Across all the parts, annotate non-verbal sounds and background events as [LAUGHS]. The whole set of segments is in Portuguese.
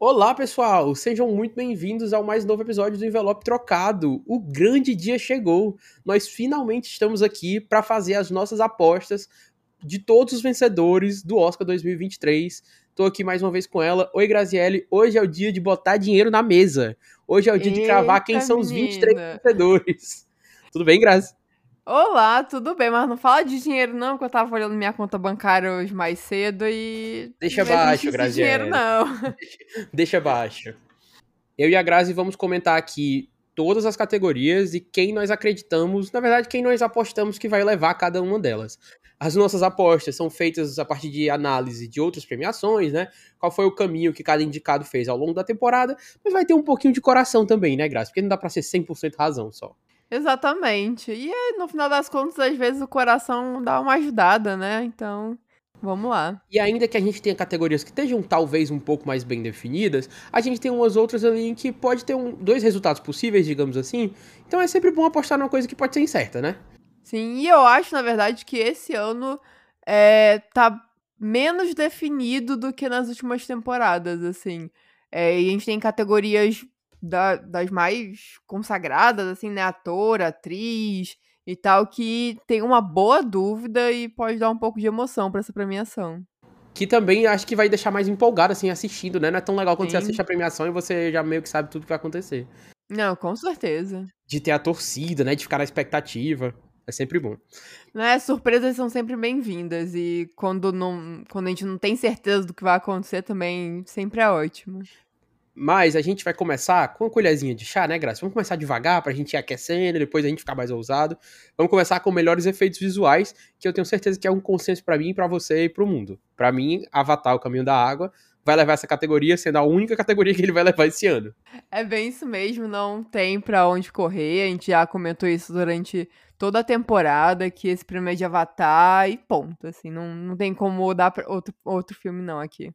Olá, pessoal! Sejam muito bem-vindos ao mais novo episódio do Envelope Trocado. O grande dia chegou. Nós finalmente estamos aqui para fazer as nossas apostas de todos os vencedores do Oscar 2023. Estou aqui mais uma vez com ela. Oi, Graziele. Hoje é o dia de botar dinheiro na mesa. Hoje é o dia Eita, de cravar quem são os 23 menina. vencedores. Tudo bem, Grazi? Olá, tudo bem? Mas não fala de dinheiro não, que eu tava olhando minha conta bancária hoje mais cedo e... Deixa não esse Graziele. dinheiro não. [LAUGHS] Deixa abaixo. Eu e a Grazi vamos comentar aqui todas as categorias e quem nós acreditamos, na verdade, quem nós apostamos que vai levar cada uma delas. As nossas apostas são feitas a partir de análise de outras premiações, né? Qual foi o caminho que cada indicado fez ao longo da temporada, mas vai ter um pouquinho de coração também, né, Grazi? Porque não dá pra ser 100% razão só. Exatamente. E no final das contas, às vezes o coração dá uma ajudada, né? Então, vamos lá. E ainda que a gente tenha categorias que estejam talvez um pouco mais bem definidas, a gente tem umas outras ali em que pode ter um- dois resultados possíveis, digamos assim. Então é sempre bom apostar numa coisa que pode ser incerta, né? Sim, e eu acho, na verdade, que esse ano é, tá menos definido do que nas últimas temporadas, assim. É, e a gente tem categorias da- das mais consagradas, assim, né? Ator, atriz e tal, que tem uma boa dúvida e pode dar um pouco de emoção pra essa premiação. Que também acho que vai deixar mais empolgado, assim, assistindo, né? Não é tão legal quando você Sim. assiste a premiação e você já meio que sabe tudo que vai acontecer. Não, com certeza. De ter a torcida, né? De ficar na expectativa. É sempre bom. Né, surpresas são sempre bem-vindas e quando, não, quando a gente não tem certeza do que vai acontecer também sempre é ótimo. Mas a gente vai começar com uma colherzinha de chá, né, Graça? Vamos começar devagar pra gente ir aquecendo, depois a gente ficar mais ousado. Vamos começar com melhores efeitos visuais, que eu tenho certeza que é um consenso pra mim, pra você e pro mundo. Pra mim, Avatar, o Caminho da Água, vai levar essa categoria, sendo a única categoria que ele vai levar esse ano. É bem isso mesmo, não tem pra onde correr. A gente já comentou isso durante toda a temporada, que esse prêmio é de Avatar e ponto. Assim, não, não tem como dar outro, outro filme, não, aqui.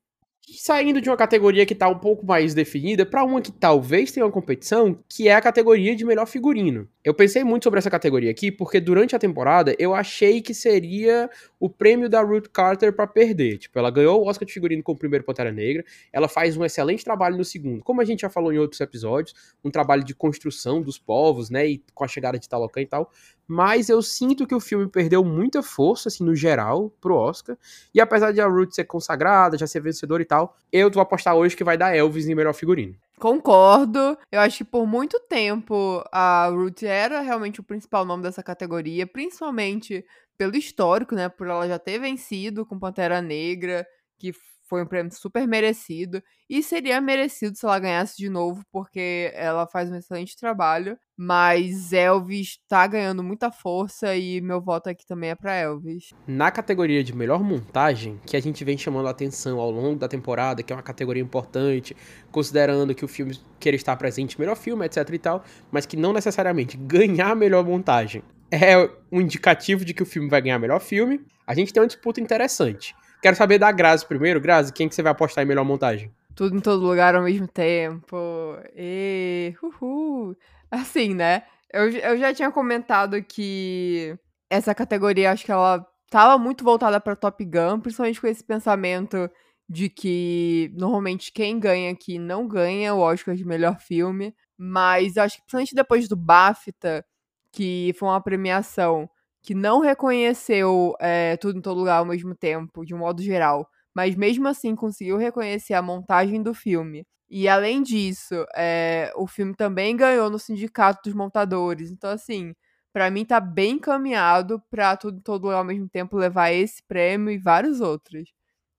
Saindo de uma categoria que tá um pouco mais definida pra uma que talvez tenha uma competição, que é a categoria de melhor figurino. Eu pensei muito sobre essa categoria aqui, porque durante a temporada eu achei que seria o prêmio da Ruth Carter pra perder. Tipo, ela ganhou o Oscar de figurino com o primeiro Pantera Negra, ela faz um excelente trabalho no segundo. Como a gente já falou em outros episódios, um trabalho de construção dos povos, né, e com a chegada de Talocan e tal. Mas eu sinto que o filme perdeu muita força, assim, no geral, pro Oscar. E apesar de a Ruth ser consagrada, já ser vencedora e tal, eu vou apostar hoje que vai dar Elvis em melhor figurino. Concordo. Eu acho que por muito tempo a Ruth era realmente o principal nome dessa categoria, principalmente pelo histórico, né? Por ela já ter vencido com Pantera Negra, que foi um prêmio super merecido. E seria merecido se ela ganhasse de novo, porque ela faz um excelente trabalho. Mas Elvis tá ganhando muita força e meu voto aqui também é pra Elvis. Na categoria de melhor montagem, que a gente vem chamando a atenção ao longo da temporada, que é uma categoria importante, considerando que o filme queira estar presente melhor filme, etc e tal, mas que não necessariamente ganhar melhor montagem é um indicativo de que o filme vai ganhar melhor filme, a gente tem uma disputa interessante. Quero saber da Grazi primeiro. Grazi, quem que você vai apostar em melhor montagem? tudo em todo lugar ao mesmo tempo. E uhul. Assim, né? Eu, eu já tinha comentado que essa categoria, acho que ela tava muito voltada pra Top Gun, principalmente com esse pensamento de que normalmente quem ganha aqui não ganha o Oscar de melhor filme. Mas acho que principalmente depois do BAFTA, que foi uma premiação que não reconheceu é, tudo em todo lugar ao mesmo tempo, de um modo geral mas mesmo assim conseguiu reconhecer a montagem do filme. E além disso, é, o filme também ganhou no Sindicato dos Montadores. Então, assim, pra mim tá bem encaminhado pra tudo em todo lugar ao mesmo tempo levar esse prêmio e vários outros.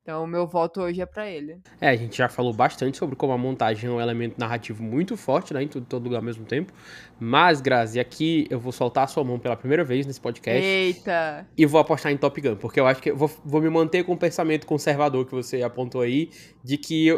Então, o meu voto hoje é pra ele. É, a gente já falou bastante sobre como a montagem é um elemento narrativo muito forte, né, em tudo, todo lugar ao mesmo tempo. Mas, Grazi, aqui eu vou soltar a sua mão pela primeira vez nesse podcast. Eita! E vou apostar em Top Gun, porque eu acho que eu vou, vou me manter com o pensamento conservador que você apontou aí, de que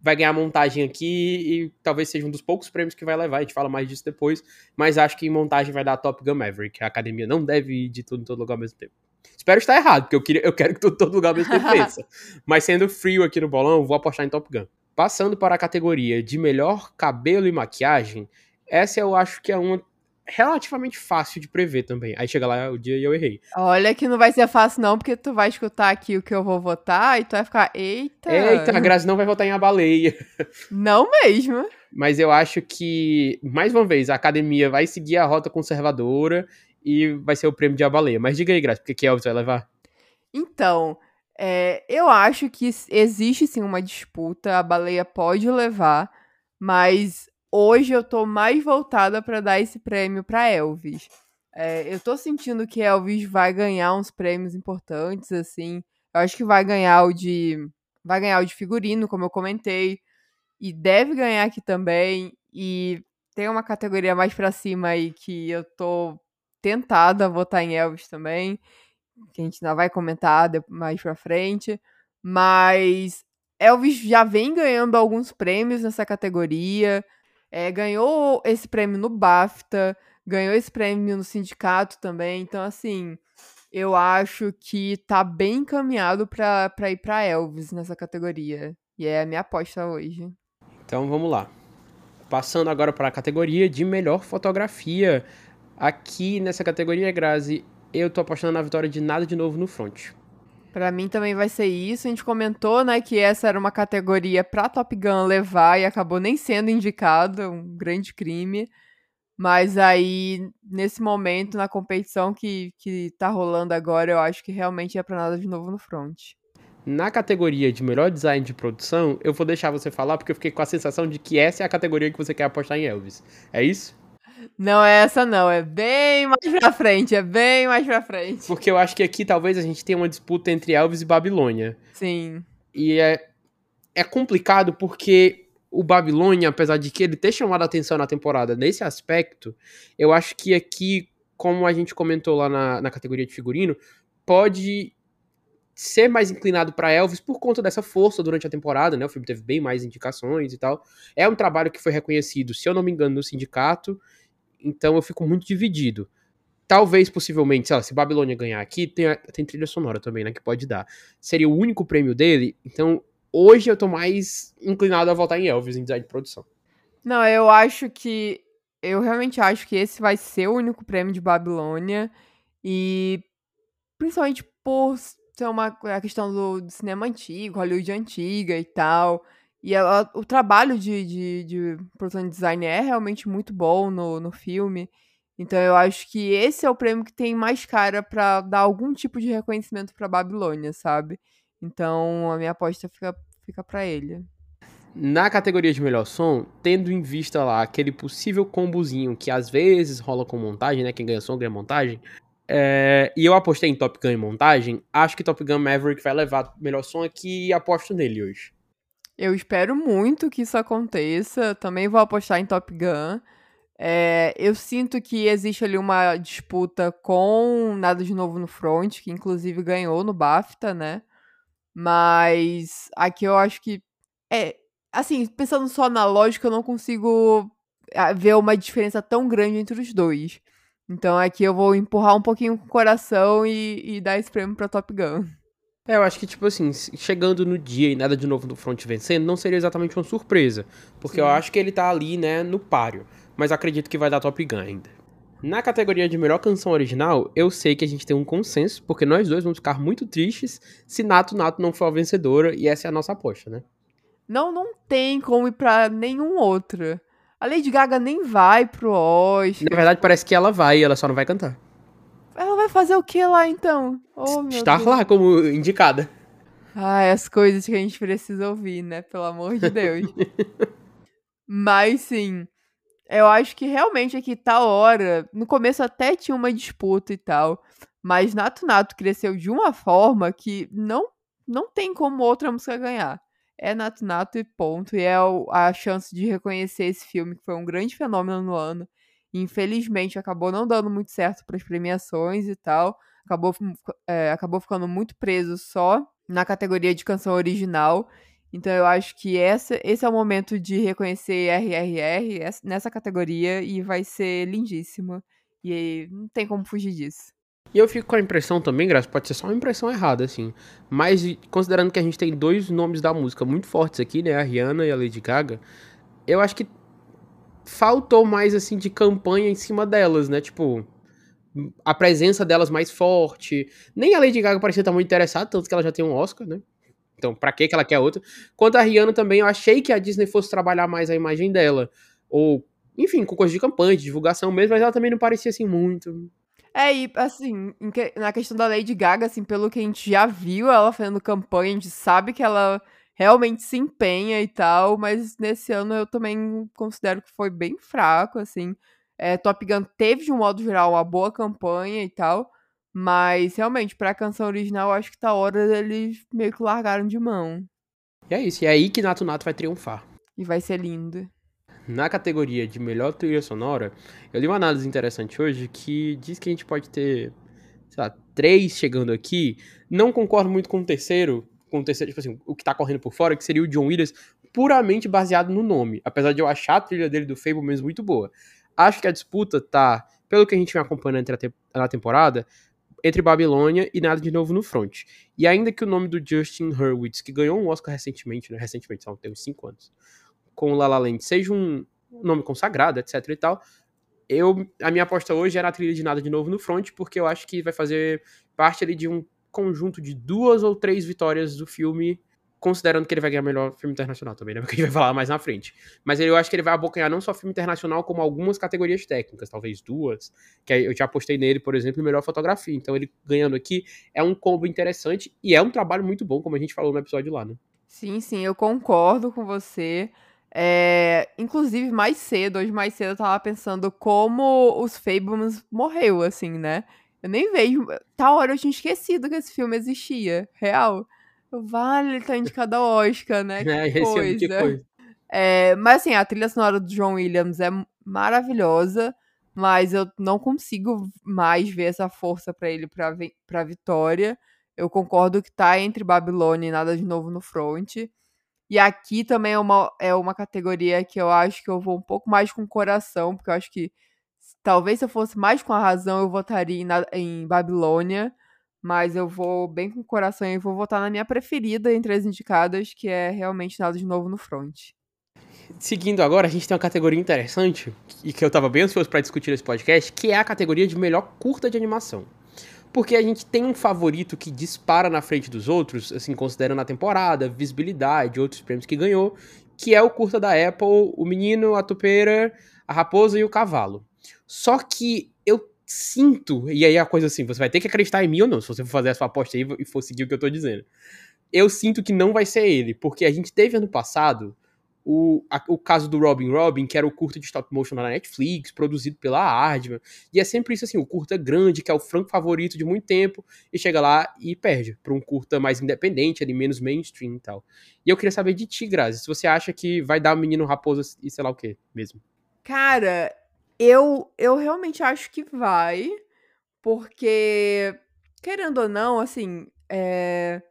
vai ganhar montagem aqui e talvez seja um dos poucos prêmios que vai levar, a gente fala mais disso depois, mas acho que em montagem vai dar Top Gun Maverick, a academia não deve ir de tudo em todo lugar ao mesmo tempo. Espero estar errado, porque eu, queria, eu quero que todo lugar mesmo tempo pensa. [LAUGHS] Mas sendo frio aqui no bolão, vou apostar em Top Gun. Passando para a categoria de melhor cabelo e maquiagem, essa eu acho que é uma relativamente fácil de prever também. Aí chega lá o dia e eu errei. Olha que não vai ser fácil não, porque tu vai escutar aqui o que eu vou votar e tu vai ficar, eita. Eita, a Grazi não vai votar em a baleia. [LAUGHS] Não mesmo. Mas eu acho que, mais uma vez, a academia vai seguir a rota conservadora e vai ser o prêmio de a baleia. Mas diga aí, Grazi, porque que Elvis vai levar? Então, é, eu acho que existe sim uma disputa, a baleia pode levar, mas hoje eu tô mais voltada para dar esse prêmio para Elvis. É, eu tô sentindo que Elvis vai ganhar uns prêmios importantes, assim. Eu acho que vai ganhar o de. Vai ganhar o de figurino, como eu comentei. E deve ganhar aqui também. E tem uma categoria mais pra cima aí que eu tô tentada a votar em Elvis também. Que a gente ainda vai comentar mais pra frente. Mas Elvis já vem ganhando alguns prêmios nessa categoria. É, ganhou esse prêmio no BAFTA, ganhou esse prêmio no sindicato também. Então, assim, eu acho que tá bem encaminhado pra, ir pra Elvis nessa categoria. E é a minha aposta hoje. Então vamos lá. Passando agora para a categoria de melhor fotografia. Aqui nessa categoria, Grazi, eu tô apostando na vitória de Nada de Novo no Front. Para mim também vai ser isso. A gente comentou, né, que essa era uma categoria para Top Gun levar e acabou nem sendo indicado, um grande crime. Mas aí, nesse momento, na competição que, que tá rolando agora, eu acho que realmente é pra nada de novo no front. Na categoria de melhor design de produção, eu vou deixar você falar, porque eu fiquei com a sensação de que essa é a categoria que você quer apostar em Elvis. É isso? Não é essa, não. É bem mais pra frente. É bem mais pra frente. Porque eu acho que aqui talvez a gente tenha uma disputa entre Elvis e Babilônia. Sim. E é, é complicado porque o Babilônia, apesar de que ele ter chamado a atenção na temporada nesse aspecto, eu acho que aqui, como a gente comentou lá na, na categoria de figurino, pode ser mais inclinado para Elvis por conta dessa força durante a temporada, né? O filme teve bem mais indicações e tal. É um trabalho que foi reconhecido, se eu não me engano, no sindicato então eu fico muito dividido. Talvez, possivelmente, sei lá, se Babilônia ganhar aqui, tem, tem trilha sonora também, né, que pode dar. Seria o único prêmio dele, então hoje eu tô mais inclinado a votar em Elvis, em design de produção. Não, eu acho que. Eu realmente acho que esse vai ser o único prêmio de Babilônia. E. Principalmente por ser uma a questão do, do cinema antigo, Hollywood antiga e tal. E ela, o trabalho de, de, de design é realmente muito bom no, no filme. Então eu acho que esse é o prêmio que tem mais cara para dar algum tipo de reconhecimento para Babilônia, sabe? Então a minha aposta fica, fica para ele. Na categoria de melhor som, tendo em vista lá aquele possível combozinho que às vezes rola com montagem, né? Quem ganha som ganha montagem. É, e eu apostei em Top Gun em montagem. Acho que Top Gun Maverick vai levar melhor som aqui e aposto nele hoje. Eu espero muito que isso aconteça. Também vou apostar em Top Gun. É, eu sinto que existe ali uma disputa com Nada de Novo no Front, que inclusive ganhou no BAFTA, né? Mas aqui eu acho que. É. Assim, pensando só na lógica, eu não consigo ah, ver uma diferença tão grande entre os dois. Então aqui eu vou empurrar um pouquinho com o coração e, e dar esse prêmio pra Top Gun. É, eu acho que, tipo assim, chegando no dia e nada de novo no front vencendo, não seria exatamente uma surpresa. Porque Sim. eu acho que ele tá ali, né, no páreo. Mas acredito que vai dar Top Gun ainda. Na categoria de melhor canção original, eu sei que a gente tem um consenso, porque nós dois vamos ficar muito tristes se Nato Nato não for a vencedora, e essa é a nossa aposta, né? Não, não tem como ir pra nenhum outro. A Lady Gaga nem vai pro Oscar. Na verdade, parece que ela vai, ela só não vai cantar. Vai fazer o que lá então? Oh, Estar Deus. lá como indicada. Ai, as coisas que a gente precisa ouvir, né? Pelo amor de Deus. [LAUGHS] Mas sim, eu acho que realmente aqui tá hora. No começo até tinha uma disputa e tal. Mas Nato Nato cresceu de uma forma que não, não tem como outra música ganhar. É Nato Nato e ponto. E é a chance de reconhecer esse filme, que foi um grande fenômeno no ano infelizmente acabou não dando muito certo para as premiações e tal. Acabou, é, acabou ficando muito preso só na categoria de canção original. Então eu acho que essa, esse é o momento de reconhecer RRR nessa categoria e vai ser lindíssimo. E não tem como fugir disso. E eu fico com a impressão também, Graça, pode ser só uma impressão errada, assim. Mas considerando que a gente tem dois nomes da música muito fortes aqui, né? A Rihanna e a Lady Gaga, eu acho que faltou mais, assim, de campanha em cima delas, né? Tipo, a presença delas mais forte. Nem a Lady Gaga parecia estar muito interessada, tanto que ela já tem um Oscar, né? Então, pra que ela quer outro? Quanto a Rihanna também, eu achei que a Disney fosse trabalhar mais a imagem dela. Ou, enfim, com coisa de campanha, de divulgação mesmo, mas ela também não parecia assim muito. É, e assim, na questão da Lady Gaga, assim, pelo que a gente já viu ela fazendo campanha, a gente sabe que ela realmente se empenha e tal, mas nesse ano eu também considero que foi bem fraco, assim. É, Top Gun teve, de um modo geral, uma boa campanha e tal, mas realmente, pra canção original, acho que tá hora eles meio que largaram de mão. E é isso, e é aí que Nato Nato vai triunfar. E vai ser lindo na categoria de melhor trilha sonora, eu li uma análise interessante hoje que diz que a gente pode ter, sei lá, três chegando aqui. Não concordo muito com o terceiro, terceiro, tipo assim, o que tá correndo por fora, que seria o John Williams, puramente baseado no nome. Apesar de eu achar a trilha dele do Fable mesmo muito boa. Acho que a disputa tá, pelo que a gente vem acompanhando a na temporada, entre Babilônia e Nada de Novo no Front. E ainda que o nome do Justin Hurwitz, que ganhou um Oscar recentemente, né? Recentemente, só tem uns 5 anos com o La La Land seja um nome consagrado, etc e tal, eu, a minha aposta hoje era a trilha de nada de novo no front, porque eu acho que vai fazer parte ali de um conjunto de duas ou três vitórias do filme, considerando que ele vai ganhar melhor filme internacional também, né? [LAUGHS] Porque a gente vai falar mais na frente. Mas eu acho que ele vai abocanhar não só filme internacional, como algumas categorias técnicas, talvez duas, que eu já apostei nele, por exemplo, em melhor fotografia. Então ele ganhando aqui é um combo interessante e é um trabalho muito bom, como a gente falou no episódio lá, né? Sim, sim, eu concordo com você. É, inclusive, mais cedo, hoje mais cedo, eu tava pensando como os Fablemans morreu, assim, né? Eu nem vejo. Tal hora eu tinha esquecido que esse filme existia. Real. Vale, ele tá indicado ao Oscar, né? [LAUGHS] Que é, coisa. Que coisa. É, mas assim, a trilha sonora do John Williams é maravilhosa, mas eu não consigo mais ver essa força para ele pra, pra vitória. Eu concordo que tá entre Babilônia e Nada de Novo no Front. E aqui também é uma, é uma categoria que eu acho que eu vou um pouco mais com o coração, porque eu acho que talvez se eu fosse mais com a razão, eu votaria em, em Babilônia. Mas eu vou bem com o coração e vou votar na minha preferida entre as indicadas, que é realmente nada de novo no front. Seguindo agora, a gente tem uma categoria interessante e que eu tava bem ansioso para discutir nesse podcast, que é a categoria de melhor curta de animação porque a gente tem um favorito que dispara na frente dos outros, assim, considerando a temporada, visibilidade, outros prêmios que ganhou, que é o curta da Apple, O Menino, a Tupeira, a Raposa e o Cavalo. Só que eu sinto, e aí a coisa assim, você vai ter que acreditar em mim ou não, se você for fazer a sua aposta aí e for seguir o que eu tô dizendo. Eu sinto que não vai ser ele, porque a gente teve ano passado o, a, o caso do Robin Robin, que era o curta de stop motion na Netflix, produzido pela Aardman. E é sempre isso assim, o curta grande, que é o franco favorito de muito tempo, e chega lá e perde para um curta mais independente, ali menos mainstream e tal. E eu queria saber de ti, Grazi, se você acha que vai dar o menino raposa e sei lá o que mesmo. Cara, eu eu realmente acho que vai, porque querendo ou não, assim, é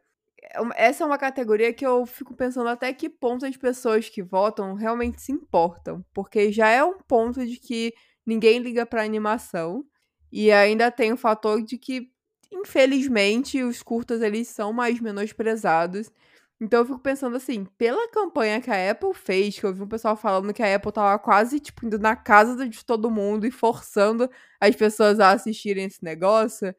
essa é uma categoria que eu fico pensando até que ponto as pessoas que votam realmente se importam, porque já é um ponto de que ninguém liga para animação e ainda tem o fator de que infelizmente os curtas eles são mais menosprezados. Então eu fico pensando assim, pela campanha que a Apple fez, que eu vi um pessoal falando que a Apple tava quase tipo indo na casa de todo mundo e forçando as pessoas a assistirem esse negócio.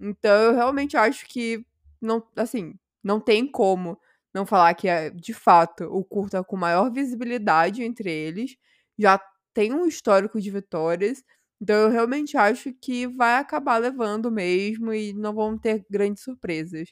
Então eu realmente acho que não, assim, não tem como não falar que é, de fato, o curta com maior visibilidade entre eles. Já tem um histórico de vitórias. Então eu realmente acho que vai acabar levando mesmo e não vão ter grandes surpresas.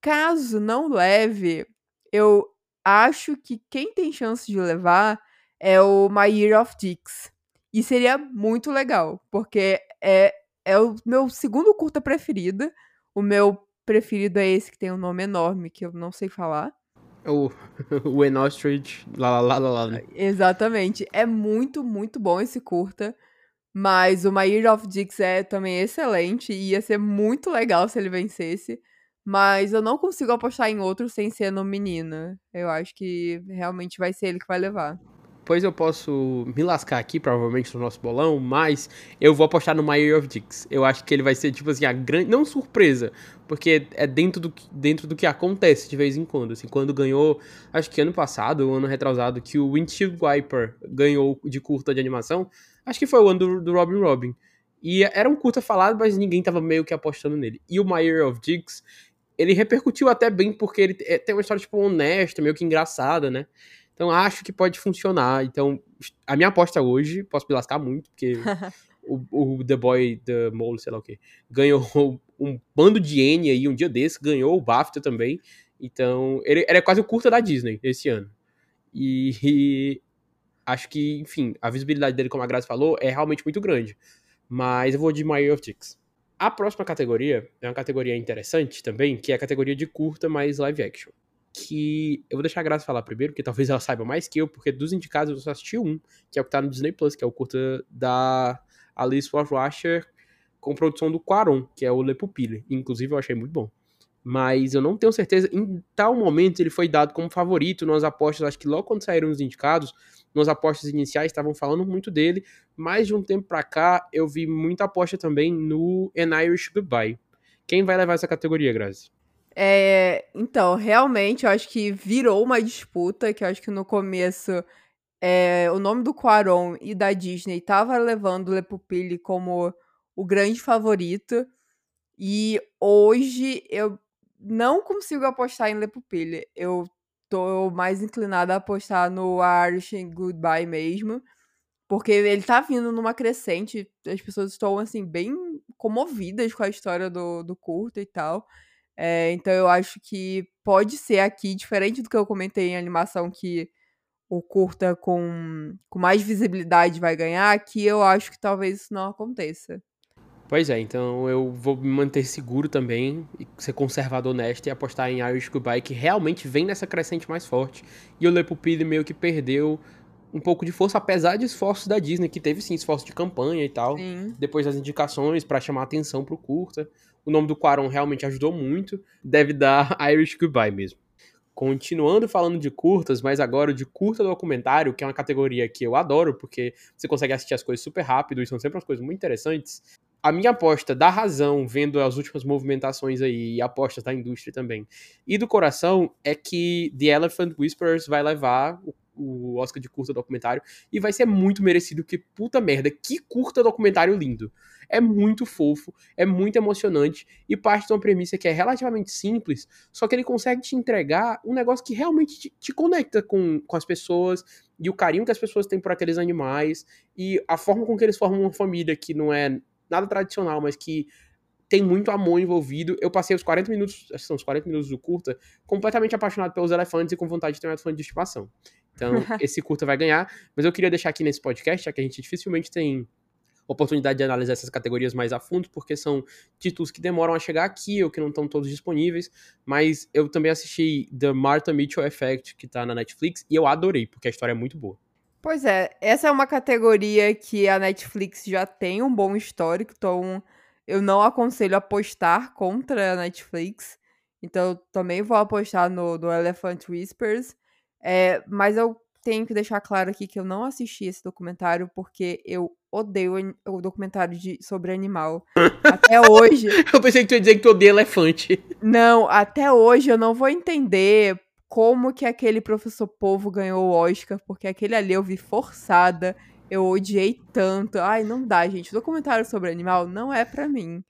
Caso não leve, eu acho que quem tem chance de levar é o My Year of Dicks. E seria muito legal, porque é, é o meu segundo curta preferido. O meu preferido é esse que tem um nome enorme, que eu não sei falar. O, [LAUGHS] o Enostrich, lá, lá, lá, lá. Né? Exatamente. É muito, muito bom esse curta. Mas o My Year of Dix é também excelente. E ia ser muito legal se ele vencesse. Mas eu não consigo apostar em outro sem ser no menino. Eu acho que realmente vai ser ele que vai levar. Pois eu posso me lascar aqui, provavelmente, no nosso bolão, mas eu vou apostar no My Year of Dicks. Eu acho que ele vai ser, tipo assim, a grande. Não surpresa, porque é dentro do, dentro do que acontece de vez em quando. Assim, quando ganhou, acho que ano passado, ou ano retrasado, que o Windshield Wiper ganhou de curta de animação, acho que foi o ano do, do Robin Robin. E era um curta falado, mas ninguém tava meio que apostando nele. E o My Year of Dicks, ele repercutiu até bem, porque ele é, tem uma história, tipo, honesta, meio que engraçada, né? Então acho que pode funcionar. Então, a minha aposta hoje, posso me lascar muito, porque [LAUGHS] o, o, The Boy, The Mole, sei lá o que, ganhou [LAUGHS] um bando de N aí um dia desse, ganhou o BAFTA também. Então, ele, ele é quase o curta da Disney esse ano. E, e, acho que, enfim, a visibilidade dele, como a Grazi falou, é realmente muito grande. Mas eu vou de My Ticks. A próxima categoria é uma categoria interessante também, que é a categoria de curta mais live action que eu vou deixar a Graça falar primeiro, porque talvez ela saiba mais que eu, porque dos indicados eu só assisti um, que é o que tá no Disney Plus, que é o curta da Alice Washer com produção do Quaron, que é o Le Pupille. Inclusive eu achei muito bom. Mas eu não tenho certeza, em tal momento ele foi dado como favorito nas apostas, acho que logo quando saíram os indicados, nas apostas iniciais estavam falando muito dele, mas de um tempo pra cá eu vi muita aposta também no An Irish Goodbye. Quem vai levar essa categoria, Grazi? É, então, realmente, eu acho que virou uma disputa, que eu acho que no começo é, o nome do Quaron e da Disney tava levando o Le Pupille como o grande favorito. E hoje eu não consigo apostar em Le Pupille. Eu tô mais inclinada a apostar no Irish Goodbye mesmo. Porque ele tá vindo numa crescente. As pessoas estão, assim, bem comovidas com a história do, do curto e tal. É, então eu acho que pode ser aqui, diferente do que eu comentei em animação, que o curta com, com mais visibilidade vai ganhar, aqui eu acho que talvez isso não aconteça. Pois é, então eu vou me manter seguro também, e ser conservador honesto e apostar em Irish Goodbye, que realmente vem nessa crescente mais forte. E o Le Pupille meio que perdeu um pouco de força, apesar de esforços da Disney, que teve sim esforço de campanha e tal, sim. depois das indicações para chamar atenção pro curta. O nome do Quaron realmente ajudou muito. Deve dar [LAUGHS] Irish Goodbye mesmo. Continuando falando de curtas, mas agora de curta documentário, que é uma categoria que eu adoro, porque você consegue assistir as coisas super rápido e são sempre as coisas muito interessantes. A minha aposta da razão, vendo as últimas movimentações aí e apostas da indústria também, e do coração, é que The Elephant Whispers vai levar o o Oscar de curta documentário e vai ser muito merecido, que puta merda, que curta documentário lindo. É muito fofo, é muito emocionante e parte de uma premissa que é relativamente simples, só que ele consegue te entregar um negócio que realmente te, te conecta com, com as pessoas e o carinho que as pessoas têm por aqueles animais e a forma com que eles formam uma família que não é nada tradicional, mas que tem muito amor envolvido. Eu passei os 40 minutos, acho que são os 40 minutos do curta, completamente apaixonado pelos elefantes e com vontade de ter um elefante de estimação. Então, [LAUGHS] esse curta vai ganhar. Mas eu queria deixar aqui nesse podcast, já que a gente dificilmente tem oportunidade de analisar essas categorias mais a fundo, porque são títulos que demoram a chegar aqui ou que não estão todos disponíveis. Mas eu também assisti The Martha Mitchell Effect, que tá na Netflix, e eu adorei, porque a história é muito boa. Pois é, essa é uma categoria que a Netflix já tem um bom histórico, então eu não aconselho apostar contra a Netflix. Então, eu também vou apostar no, no Elephant Whispers. É, mas eu tenho que deixar claro aqui que eu não assisti esse documentário porque eu odeio o documentário de, sobre animal. [LAUGHS] até hoje. Eu pensei que tu ia dizer que tu odeia elefante. Não, até hoje eu não vou entender como que aquele professor povo ganhou o Oscar, porque aquele ali eu vi forçada. Eu odiei tanto. Ai, não dá, gente. Documentário sobre animal não é para mim.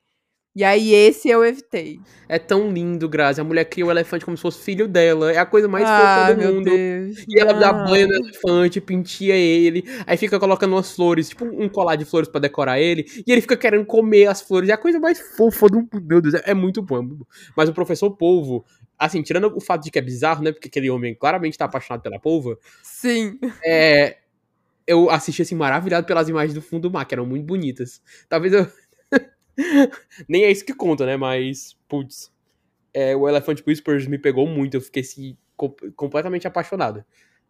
E aí, esse eu evitei. É tão lindo, Grazi. A mulher cria o elefante como se fosse filho dela. É a coisa mais ah, fofa do mundo. Deus, e ela dá banho no elefante, pintia ele. Aí fica colocando umas flores, tipo um colar de flores para decorar ele. E ele fica querendo comer as flores. É a coisa mais fofa do mundo. Meu Deus, é muito bom. Mas o professor Polvo, assim, tirando o fato de que é bizarro, né? Porque aquele homem claramente tá apaixonado pela polva. Sim. É. Eu assisti assim, maravilhado pelas imagens do fundo do mar, que eram muito bonitas. Talvez eu. [LAUGHS] Nem é isso que conta, né? Mas, putz, é, o Elephant Whispers me pegou muito, eu fiquei assim, completamente apaixonado.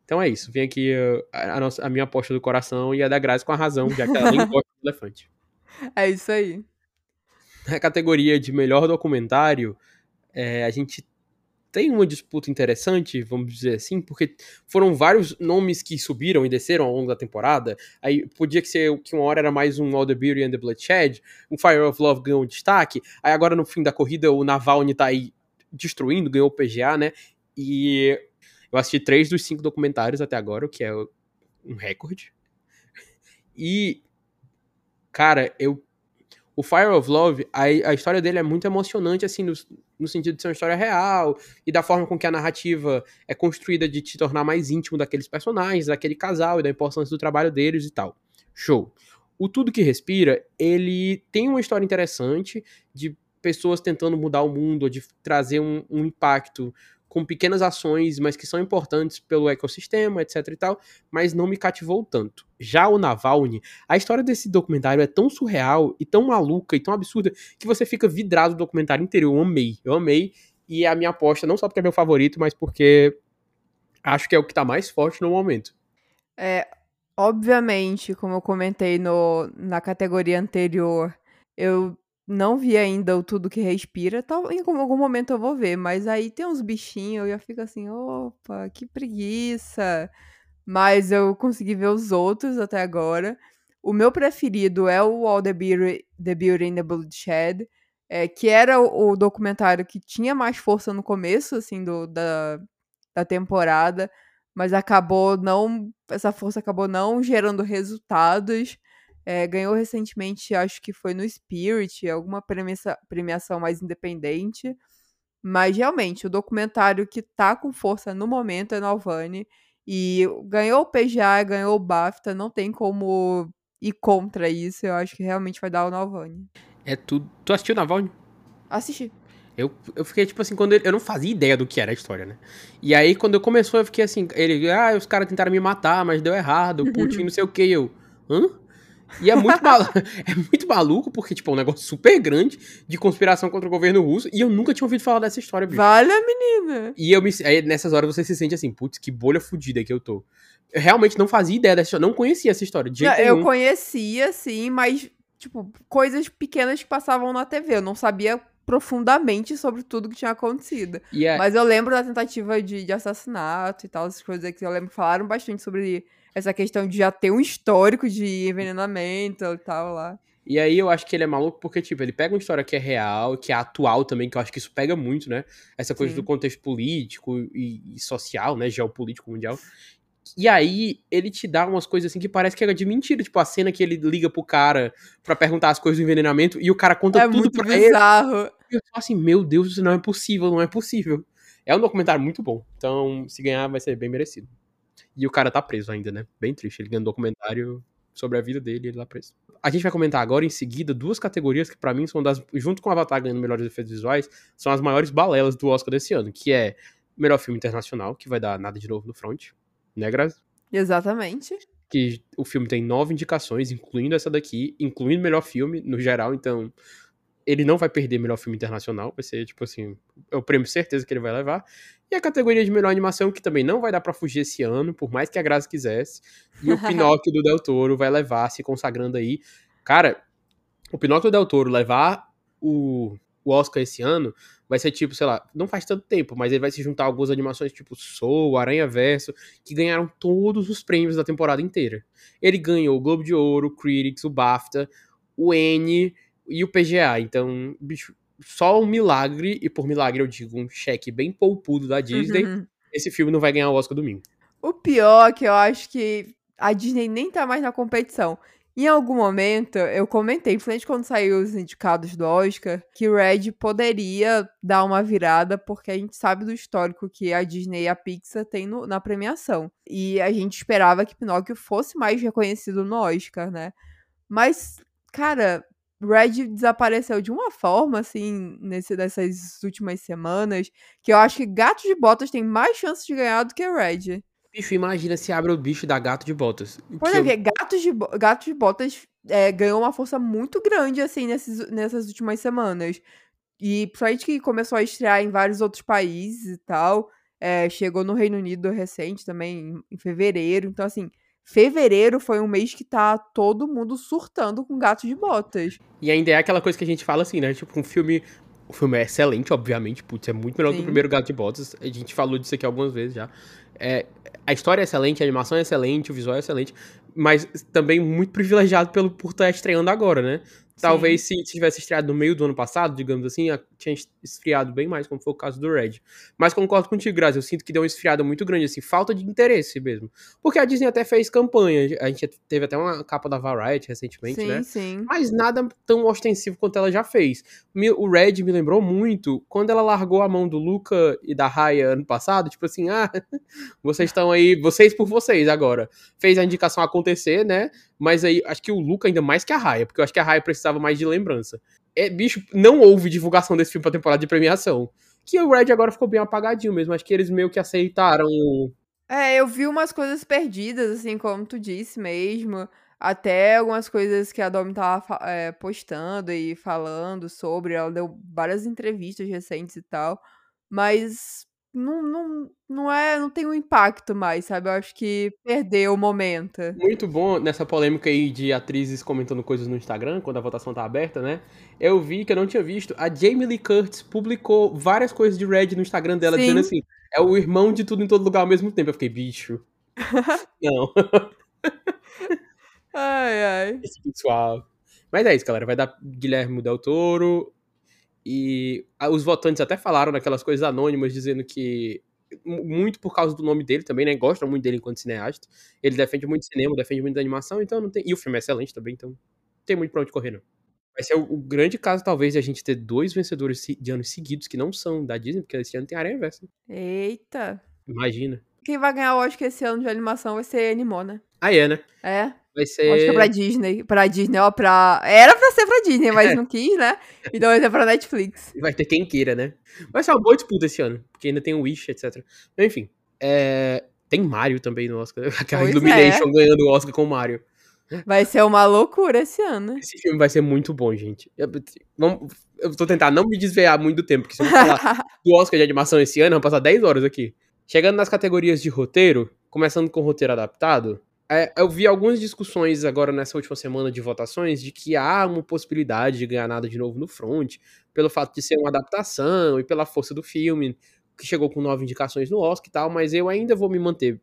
Então é isso, vem aqui uh, a, nossa, a minha aposta do coração e a da Grazi com a razão, já que ela nem gosta do elefante. É isso aí. Na categoria de melhor documentário, é, a gente tem uma disputa interessante, vamos dizer assim, porque foram vários nomes que subiram e desceram ao longo da temporada. Aí podia que ser que uma hora era mais um All the Beauty and the Bloodshed, um Fire of Love ganhou destaque. Aí agora no fim da corrida o Navalny tá aí destruindo, ganhou o PGA, né? E eu assisti três dos cinco documentários até agora, o que é um recorde. E cara, eu o Fire of Love, a, a história dele é muito emocionante, assim, no, no, sentido de ser uma história real e da forma com que a narrativa é construída de te tornar mais íntimo daqueles personagens, daquele casal e da importância do trabalho deles e tal. Show. O Tudo Que Respira, ele tem uma história interessante de pessoas tentando mudar o mundo, de trazer um, um impacto com pequenas ações, mas que são importantes pelo ecossistema, etc e tal, mas não me cativou tanto. Já o Navalny, a história desse documentário é tão surreal e tão maluca e tão absurda que você fica vidrado no documentário inteiro. Eu amei, eu amei, e a minha aposta, não só porque é meu favorito, mas porque acho que é o que tá mais forte no momento. É, obviamente, como eu comentei no, na categoria anterior, eu não vi ainda o Tudo Que Respira. Tal, em algum momento eu vou ver, mas aí tem uns bichinhos e eu fico assim, opa, que preguiça. Mas eu consegui ver os outros até agora. O meu preferido é o All the Beauty, the Beauty and the Bloodshed, é, que era o, o, documentário que tinha mais força no começo, assim, do, da, da temporada, mas acabou não. Essa força acabou não gerando resultados. É, ganhou recentemente, acho que foi no Spirit, alguma premiação, premiação mais independente. Mas realmente, o documentário que tá com força no momento é Nalvani. E ganhou o PGA, ganhou o BAFTA, não tem como ir contra isso. Eu acho que realmente vai dar o Nalvani. É tudo. Tu assistiu o Navalny? Assisti. Eu, eu fiquei, tipo assim, quando ele, eu não fazia ideia do que era a história, né? E aí, quando começou, eu fiquei assim, ele, ah, os caras tentaram me matar, mas deu errado, Putin, [LAUGHS] não sei o que, eu, hã? E é muito, mal... [LAUGHS] é muito maluco, porque, tipo, é um negócio super grande de conspiração contra o governo russo. E eu nunca tinha ouvido falar dessa história, bicho. Vale, menina! E eu me... Aí, nessas horas você se sente assim, putz, que bolha fodida que eu tô. Eu realmente não fazia ideia dessa história, não conhecia essa história. De jeito eu conhecia, sim, mas, tipo, coisas pequenas que passavam na TV. Eu não sabia profundamente sobre tudo que tinha acontecido. Yeah. Mas eu lembro da tentativa de, de assassinato e tal, essas coisas que eu lembro que falaram bastante sobre essa questão de já ter um histórico de envenenamento e tal lá. E aí eu acho que ele é maluco porque, tipo, ele pega uma história que é real, que é atual também, que eu acho que isso pega muito, né? Essa coisa Sim. do contexto político e, e, social, né? Geopolítico mundial. E aí ele te dá umas coisas assim que parece que é de mentira. Tipo, a cena que ele liga pro cara pra perguntar as coisas do envenenamento e o cara conta é tudo pra bizarro. ele. E eu falo assim, meu Deus, isso não é possível, não é possível. É um documentário muito bom. Então, se ganhar, vai ser bem merecido. E o cara tá preso ainda, né? Bem triste. Ele ganhou um documentário sobre a vida dele e ele tá preso. A gente vai comentar agora em seguida duas categorias que para mim são das, junto com Avatar ganhando melhores efeitos visuais, são as maiores balelas do Oscar desse ano, que é melhor filme internacional, que vai dar nada de novo no front, né, Grazi? Exatamente. Que o filme tem nove indicações, incluindo essa daqui, incluindo melhor filme no geral, então ele não vai perder melhor filme internacional, vai ser, tipo assim, é o prêmio certeza que ele vai levar. E a categoria de melhor animação, que também não vai dar para fugir esse ano, por mais que a Graça quisesse. E o [LAUGHS] Pinóquio do Del Toro vai levar, se consagrando aí. Cara, o Pinóquio do Del Toro levar o, o Oscar esse ano vai ser tipo, sei lá, não faz tanto tempo, mas ele vai se juntar a algumas animações tipo Soul, Aranha Verso, que ganharam todos os prêmios da temporada inteira. Ele ganhou o Globo de Ouro, o Critics, o BAFTA, o N e o PGA. Então, bicho, só um milagre, e por milagre eu digo um cheque bem poupudo da Disney, uhum. [LAUGHS] esse filme não vai ganhar o Oscar domingo. O pior é que eu acho que a Disney nem tá mais na competição. Em algum momento, eu comentei, principalmente quando saiu os indicados do Oscar, que o Red poderia dar uma virada, porque a gente sabe do histórico que a Disney e a Pixar têm no, na premiação. E a gente esperava que Pinóquio fosse mais reconhecido no Oscar, né? Mas, cara, Red desapareceu de uma forma, assim, nesse, nessas últimas semanas, que eu acho que Gato de Botas tem mais chances de ganhar do que Red. Bicho, imagina se abre o bicho da Gato de Botas. Pois é, eu... Gato, de, Gato de Botas é, ganhou uma força muito grande, assim, nesses, nessas últimas semanas. E principalmente que começou a estrear em vários outros países e tal. É, chegou no Reino Unido recente também, em fevereiro. Então, assim, fevereiro foi um mês que tá todo mundo surtando com gato de botas. E ainda é aquela coisa que a gente fala assim, né? Tipo, um filme O filme é excelente, obviamente. Putz, é muito melhor Sim. que o primeiro Gato de Botas. A gente falou disso aqui algumas vezes já. É, a história é excelente, a animação é excelente, o visual é excelente. Mas também muito privilegiado pelo, por estar estreando agora, né? Talvez se tivesse estreado no meio do ano passado, digamos assim, tinha esfriado bem mais, como foi o caso do Red. Mas concordo contigo, Grazi, eu sinto que deu uma esfriada muito grande, assim, falta de interesse mesmo. Porque a Disney até fez campanha, a gente teve até uma capa da Variety recentemente, sim, né? Sim, Mas nada tão ostensivo quanto ela já fez. O Red me lembrou muito quando ela largou a mão do Luca e da Raya ano passado, tipo assim, ah, [LAUGHS] vocês estão aí, vocês por vocês agora. Fez a indicação acontecer, né? Mas aí, acho que o Luca ainda mais que a Raya, porque eu acho que a Raya precisava mais de lembrança. É, bicho, não houve divulgação desse filme pra temporada de premiação. Que o Red agora ficou bem apagadinho mesmo. Acho que eles meio que aceitaram. É, eu vi umas coisas perdidas, assim, como tu disse mesmo. Até algumas coisas que a Domi tava é, postando e falando sobre. Ela deu várias entrevistas recentes e tal. Mas não, não, não é, não tem um impacto mais, sabe? Eu acho que perdeu o momento. Muito bom nessa polêmica aí de atrizes comentando coisas no Instagram, quando a votação tá aberta, né? Eu vi que eu não tinha visto, a Jamie Lee Curtis publicou várias coisas de Red no Instagram dela, Sim. dizendo assim: é o irmão de tudo em todo lugar ao mesmo tempo. Eu fiquei, bicho. [LAUGHS] não. ai, ai. Esse pessoal. Mas é isso, galera. Vai dar Guilherme Del Toro, e os votantes até falaram naquelas coisas anônimas, dizendo que. Muito por causa do nome dele também, né? Gostam muito dele enquanto cineasta. Ele defende muito cinema, defende muito animação, então não tem. E o filme é excelente também, então não tem muito pra onde correr, não. Vai ser o, o grande caso, talvez, de a gente ter dois vencedores de anos seguidos que não são da Disney, porque esse ano tem Aranha Versa. Eita! Imagina. Quem vai ganhar o Oscar esse ano de animação vai ser Animou, né? Ah, é, né? É. Vai ser. Acho que é pra Disney. Pra Disney, ó, pra. Era pra ser pra Disney, mas é. não quis, né? Então vai ser pra Netflix. Vai ter quem queira, né? Vai ser uma boa disputa esse ano, porque ainda tem o Wish, etc. Enfim. É... Tem Mario também no Oscar. [LAUGHS] Aquela pois Illumination é. ganhando o Oscar com o Mario. Vai ser uma loucura esse ano. Esse filme vai ser muito bom, gente. Eu, vamos, eu tô tentando não me desviar muito do tempo, porque se eu falar [LAUGHS] do Oscar de animação esse ano, vamos passar 10 horas aqui. Chegando nas categorias de roteiro, começando com roteiro adaptado, é, eu vi algumas discussões agora nessa última semana de votações de que há uma possibilidade de ganhar nada de novo no front, pelo fato de ser uma adaptação e pela força do filme, que chegou com nove indicações no Oscar e tal, mas eu ainda vou me manter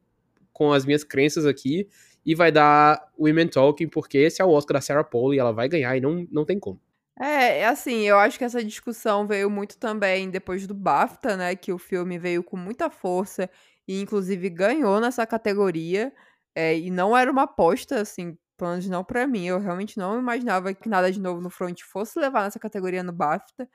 com as minhas crenças aqui e vai dar Women Talking, porque esse é o Oscar da Sarah Paul e ela vai ganhar e não, não tem como. É, é assim, eu acho que essa discussão veio muito também depois do BAFTA, né, que o filme veio com muita força e inclusive ganhou nessa categoria. É, e não era uma aposta, assim, pelo menos não pra mim. Eu realmente não imaginava que nada de novo no front fosse levar nessa categoria no BAFTA.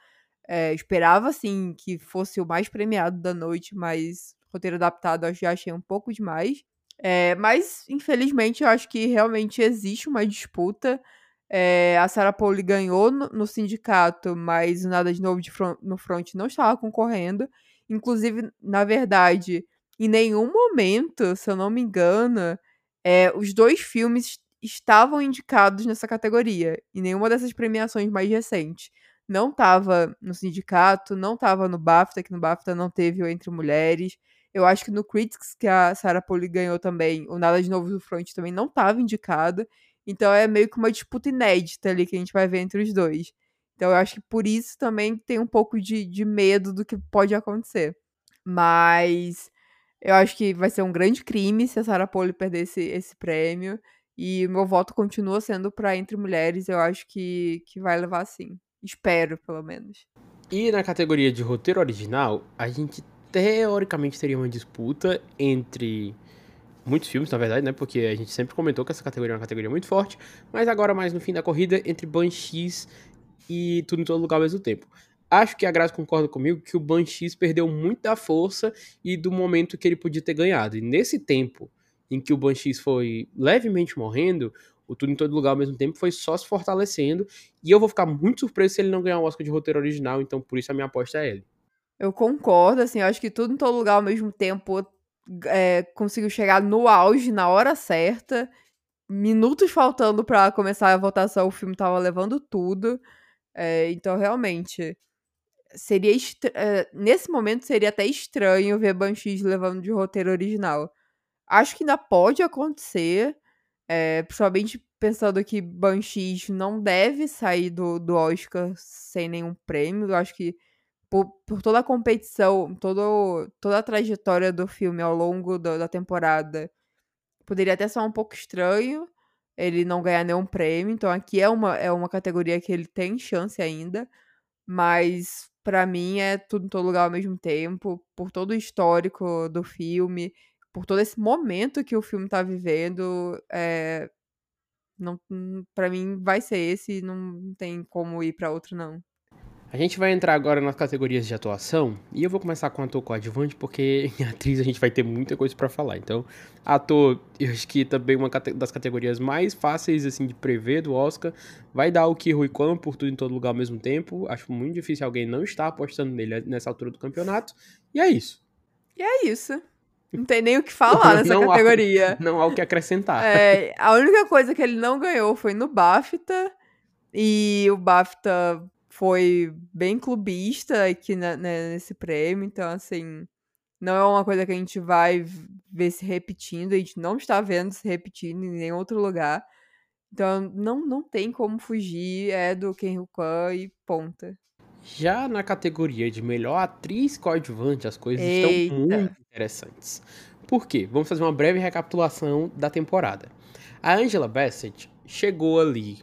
É, esperava, assim, que fosse o mais premiado da noite, mas roteiro adaptado eu já achei um pouco demais. É, mas, infelizmente, eu acho que realmente existe uma disputa. É, a Sarah Pauli ganhou no, no, sindicato, mas nada de novo de front, no front não estava concorrendo. Inclusive, na verdade, em nenhum momento, se eu não me engano, é, os dois filmes estavam indicados nessa categoria, e nenhuma dessas premiações mais recentes. Não estava no sindicato, não estava no BAFTA, que no BAFTA não teve o Entre Mulheres. Eu acho que no Critics, que a Sarah Poli ganhou também, o Nada de Novo do Front também não estava indicado. Então é meio que uma disputa inédita ali que a gente vai ver entre os dois. Então eu acho que por isso também tem um pouco de, de medo do que pode acontecer. Mas eu acho que vai ser um grande crime se a Sarah Poli perder esse, esse prêmio. E meu voto continua sendo para Entre Mulheres. Eu acho que, que vai levar sim. Espero, pelo menos. E na categoria de roteiro original, a gente teoricamente teria uma disputa entre muitos filmes, na verdade, né? Porque a gente sempre comentou que essa categoria é uma categoria muito forte, mas agora mais no fim da corrida entre Banshees e Tudo em Todo Lugar ao mesmo tempo. Acho que a Graça concorda comigo que o Banshees perdeu muito da força e do momento que ele podia ter ganhado. E nesse tempo em que o Banshees foi levemente morrendo, o Tudo em Todo Lugar ao mesmo tempo foi só se fortalecendo. E eu vou ficar muito surpreso se ele não ganhar o Oscar de roteiro original, então por isso a minha aposta é ele. Eu concordo, assim, eu acho que Tudo em Todo Lugar ao mesmo tempo é, conseguiu chegar no auge na hora certa. Minutos faltando para começar a votação, o filme tava levando tudo. É, então, realmente, seria uh, nesse momento seria até estranho ver Banshees levando de roteiro original. Acho que ainda pode acontecer, é, principalmente pensando que Banshees não deve sair do, do Oscar sem nenhum prêmio. Eu acho que por, por toda a competição, todo, toda a trajetória do filme ao longo do, da temporada, poderia até ser um pouco estranho ele não ganhar nenhum prêmio. Então aqui é uma, é uma categoria que ele tem chance ainda. Mas para mim é tudo em todo lugar ao mesmo tempo, por todo o histórico do filme, por todo esse momento que o filme tá vivendo, é, não, para mim vai ser esse, não tem como ir para outro não. A gente vai entrar agora nas categorias de atuação e eu vou começar com ator coadjuvante porque [LAUGHS] em atriz a gente vai ter muita coisa para falar. Então, ator, eu acho que também uma das categorias mais fáceis assim de prever do Oscar vai dar o que Rui Kwan por tudo em todo lugar ao mesmo tempo. Acho muito difícil alguém não estar apostando nele nessa altura do campeonato. E é isso. E é isso. Não tem nem o que falar [LAUGHS] nessa não categoria. Há, [LAUGHS] não há o que acrescentar. É, a única coisa que ele não ganhou foi no BAFTA. E o BAFTA foi bem clubista aqui na, né, nesse prêmio, então assim, não é uma coisa que a gente vai ver se repetindo, a gente não está vendo se repetindo em nenhum outro lugar. Então não, não tem como fugir, é do Ken Kwan e ponta. Já na categoria de melhor atriz coadjuvante, as coisas Eita. estão muito interessantes. Por quê? Vamos fazer uma breve recapitulação da temporada. A Angela Bassett chegou ali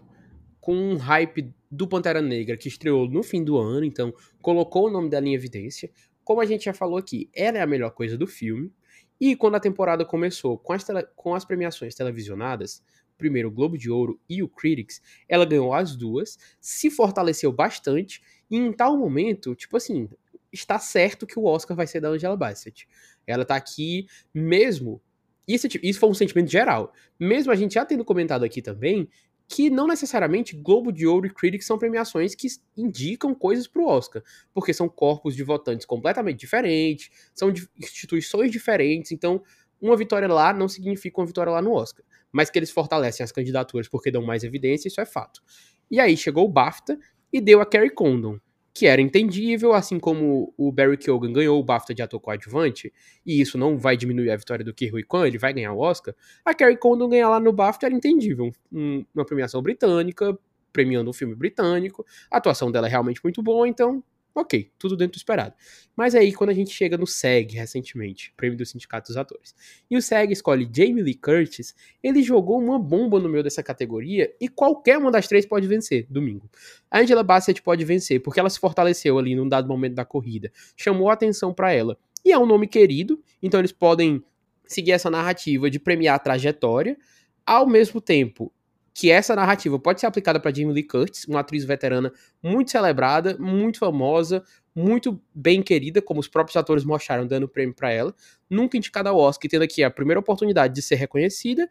com um hype do Pantera Negra, que estreou no fim do ano, então colocou o nome dela em evidência. Como a gente já falou aqui, ela é a melhor coisa do filme. E quando a temporada começou com as, com as premiações televisionadas, primeiro o Globo de Ouro e o Critics, ela ganhou as duas, se fortaleceu bastante, e em tal momento, tipo assim, está certo que o Oscar vai ser da Angela Bassett. Ela tá aqui mesmo. Isso, isso foi um sentimento geral. Mesmo a gente já tendo comentado aqui também que não necessariamente Globo de Ouro e Critics são premiações que indicam coisas para o Oscar, porque são corpos de votantes completamente diferentes, são instituições diferentes, então uma vitória lá não significa uma vitória lá no Oscar, mas que eles fortalecem as candidaturas porque dão mais evidência, isso é fato. E aí chegou o BAFTA e deu a Carrie Condon, que era entendível, assim como o Barry Keoghan ganhou o BAFTA de ator coadjuvante, e isso não vai diminuir a vitória do Huy Quan, ele vai ganhar o Oscar, a Carrie Condon ganhar lá no BAFTA era entendível, um, uma premiação britânica, premiando um filme britânico, a atuação dela é realmente muito boa, então Ok, tudo dentro do esperado. Mas aí, quando a gente chega no SEG recentemente, prêmio do Sindicato dos Atores, e o SEG escolhe Jamie Lee Curtis, ele jogou uma bomba no meio dessa categoria e qualquer uma das três pode vencer domingo. A Angela Bassett pode vencer porque ela se fortaleceu ali num dado momento da corrida, chamou a atenção para ela. E é um nome querido, então eles podem seguir essa narrativa de premiar a trajetória. Ao mesmo tempo, que essa narrativa pode ser aplicada para Jamie Lee Curtis, uma atriz veterana muito celebrada, muito famosa, muito bem querida, como os próprios atores mostraram dando prêmio para ela, nunca indicada ao Oscar, tendo aqui a primeira oportunidade de ser reconhecida,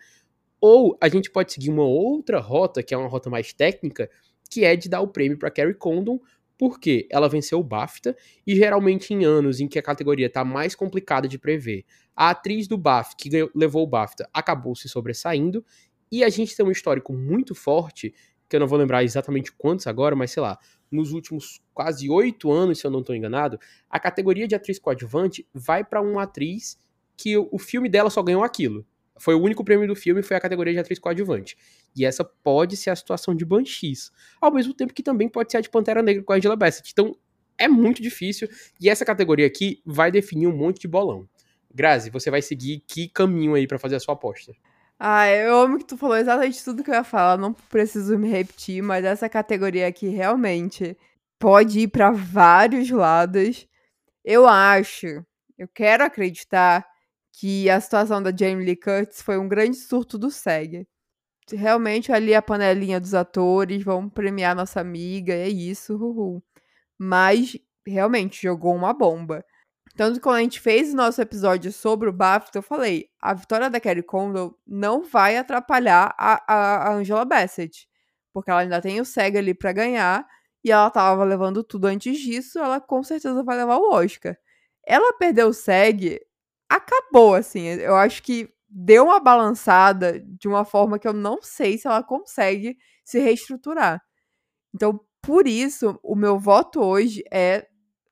ou a gente pode seguir uma outra rota, que é uma rota mais técnica, que é de dar o prêmio para Carrie Condon, porque ela venceu o BAFTA e geralmente em anos em que a categoria está mais complicada de prever, a atriz do BAFTA que levou o BAFTA acabou se sobressaindo e a gente tem um histórico muito forte, que eu não vou lembrar exatamente quantos agora, mas sei lá, nos últimos quase oito anos, se eu não estou enganado, a categoria de atriz coadjuvante vai para uma atriz que o filme dela só ganhou aquilo. Foi o único prêmio do filme, foi a categoria de atriz coadjuvante. E essa pode ser a situação de Banshees. Ao mesmo tempo que também pode ser a de Pantera Negra com a Angela Bassett. Então, é muito difícil. E essa categoria aqui vai definir um monte de bolão. Grazi, você vai seguir que caminho aí para fazer a sua aposta? Ah, eu amo que tu falou exatamente tudo que eu ia falar, não preciso me repetir, mas essa categoria aqui realmente pode ir para vários lados. Eu acho, eu quero acreditar que a situação da Jamie Lee Curtis foi um grande surto do SEG. Realmente ali a panelinha dos atores, vão premiar nossa amiga, é isso, uhul. Mas realmente jogou uma bomba. Tanto que quando a gente fez o nosso episódio sobre o BAFTA, eu falei, a vitória da Kerry Condon não vai atrapalhar a, a, a Angela Bassett. Porque ela ainda tem o SEG ali para ganhar, e ela tava levando tudo antes disso, ela com certeza vai levar o Oscar. Ela perdeu o SEG, acabou, assim. Eu acho que deu uma balançada de uma forma que eu não sei se ela consegue se reestruturar. Então, por isso, o meu voto hoje é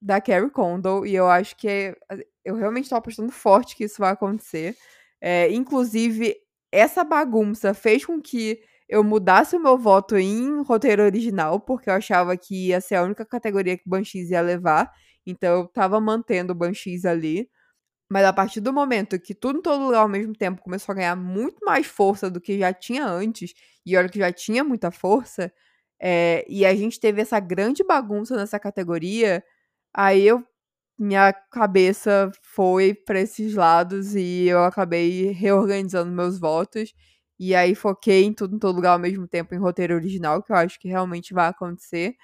da Carrie Condon, e eu acho que é, eu realmente estou apostando forte que isso vai acontecer. É, inclusive, essa bagunça fez com que eu mudasse o meu voto em roteiro original, porque eu achava que ia ser a única categoria que Banshees ia levar. Então eu tava mantendo o Banshees ali. Mas a partir do momento que tudo em todo lugar ao mesmo tempo começou a ganhar muito mais força do que já tinha antes, e olha que já tinha muita força, é, e a gente teve essa grande bagunça nessa categoria, aí eu minha cabeça foi para esses lados e eu acabei reorganizando meus votos. E aí foquei em tudo em todo lugar ao mesmo tempo em roteiro original, que eu acho que realmente vai acontecer.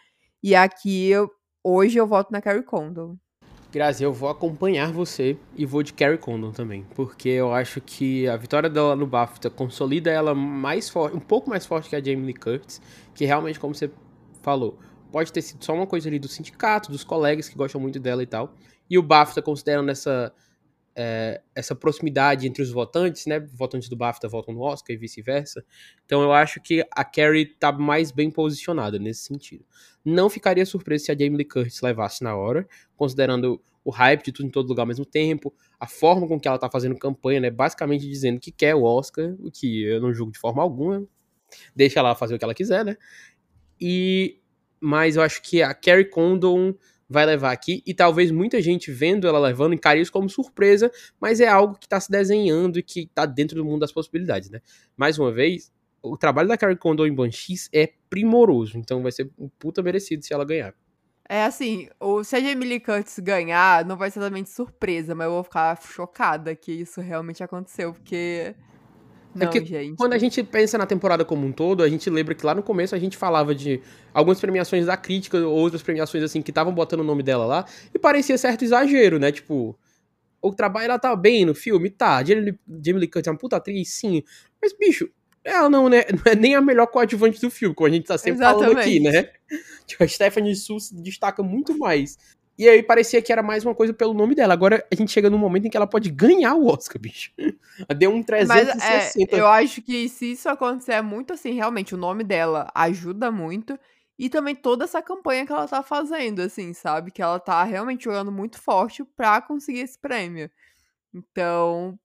E aqui eu, hoje eu voto na Carrie Condon. Grazi, eu vou acompanhar você e vou de Carrie Condon também, porque eu acho que a vitória dela no BAFTA consolida ela mais forte, um pouco mais forte que a Jamie Lee Curtis, que realmente, como você falou, pode ter sido só uma coisa ali do sindicato, dos colegas que gostam muito dela e tal. E o BAFTA, considerando essa, é, essa proximidade entre os votantes, né? Votantes do BAFTA votam no Oscar e vice-versa. Então eu acho que a Carrie tá mais bem posicionada nesse sentido. Não ficaria surpreso se a Jamie Lee Curtis levasse na hora, considerando o hype de tudo em todo lugar ao mesmo tempo, a forma com que ela tá fazendo campanha, né? Basicamente dizendo que quer o Oscar, o que eu não julgo de forma alguma. Deixa ela fazer o que ela quiser, né? E mas eu acho que a Carrie Condon vai levar aqui, e talvez muita gente vendo ela levando encare isso como surpresa, mas é algo que está se desenhando e que está dentro do mundo das possibilidades, né? Mais uma vez, o trabalho da Carrie Condon em Banshees é primoroso, então vai ser um puta merecido se ela ganhar. É assim, o, se a Lee Curtis ganhar, não vai ser totalmente surpresa, mas eu vou ficar chocada que isso realmente aconteceu, porque não, é gente. Quando a gente pensa na temporada como um todo, a gente lembra que lá no começo a gente falava de algumas premiações da crítica, outras premiações assim que estavam botando o nome dela lá, e parecia certo exagero, né? Tipo, o trabalho ela tá bem no filme, tá. Jamie, Lee Curtis é uma puta atriz, sim. Mas, bicho, ela não, né, [LAUGHS] não é nem a melhor coadjuvante do filme, como a gente tá sempre Exatamente. falando aqui, né? Tipo, a Stephanie Su se destaca muito mais. E aí parecia que era mais uma coisa pelo nome dela. Agora a gente chega num momento em que ela pode ganhar o Oscar, [LAUGHS] bicho. Deu um 360. Mas, é, eu acho que se isso acontecer é muito assim, realmente, o nome dela ajuda muito. E também toda essa campanha que ela tá fazendo, assim, sabe? Que ela tá realmente jogando muito forte pra conseguir esse prêmio. Então,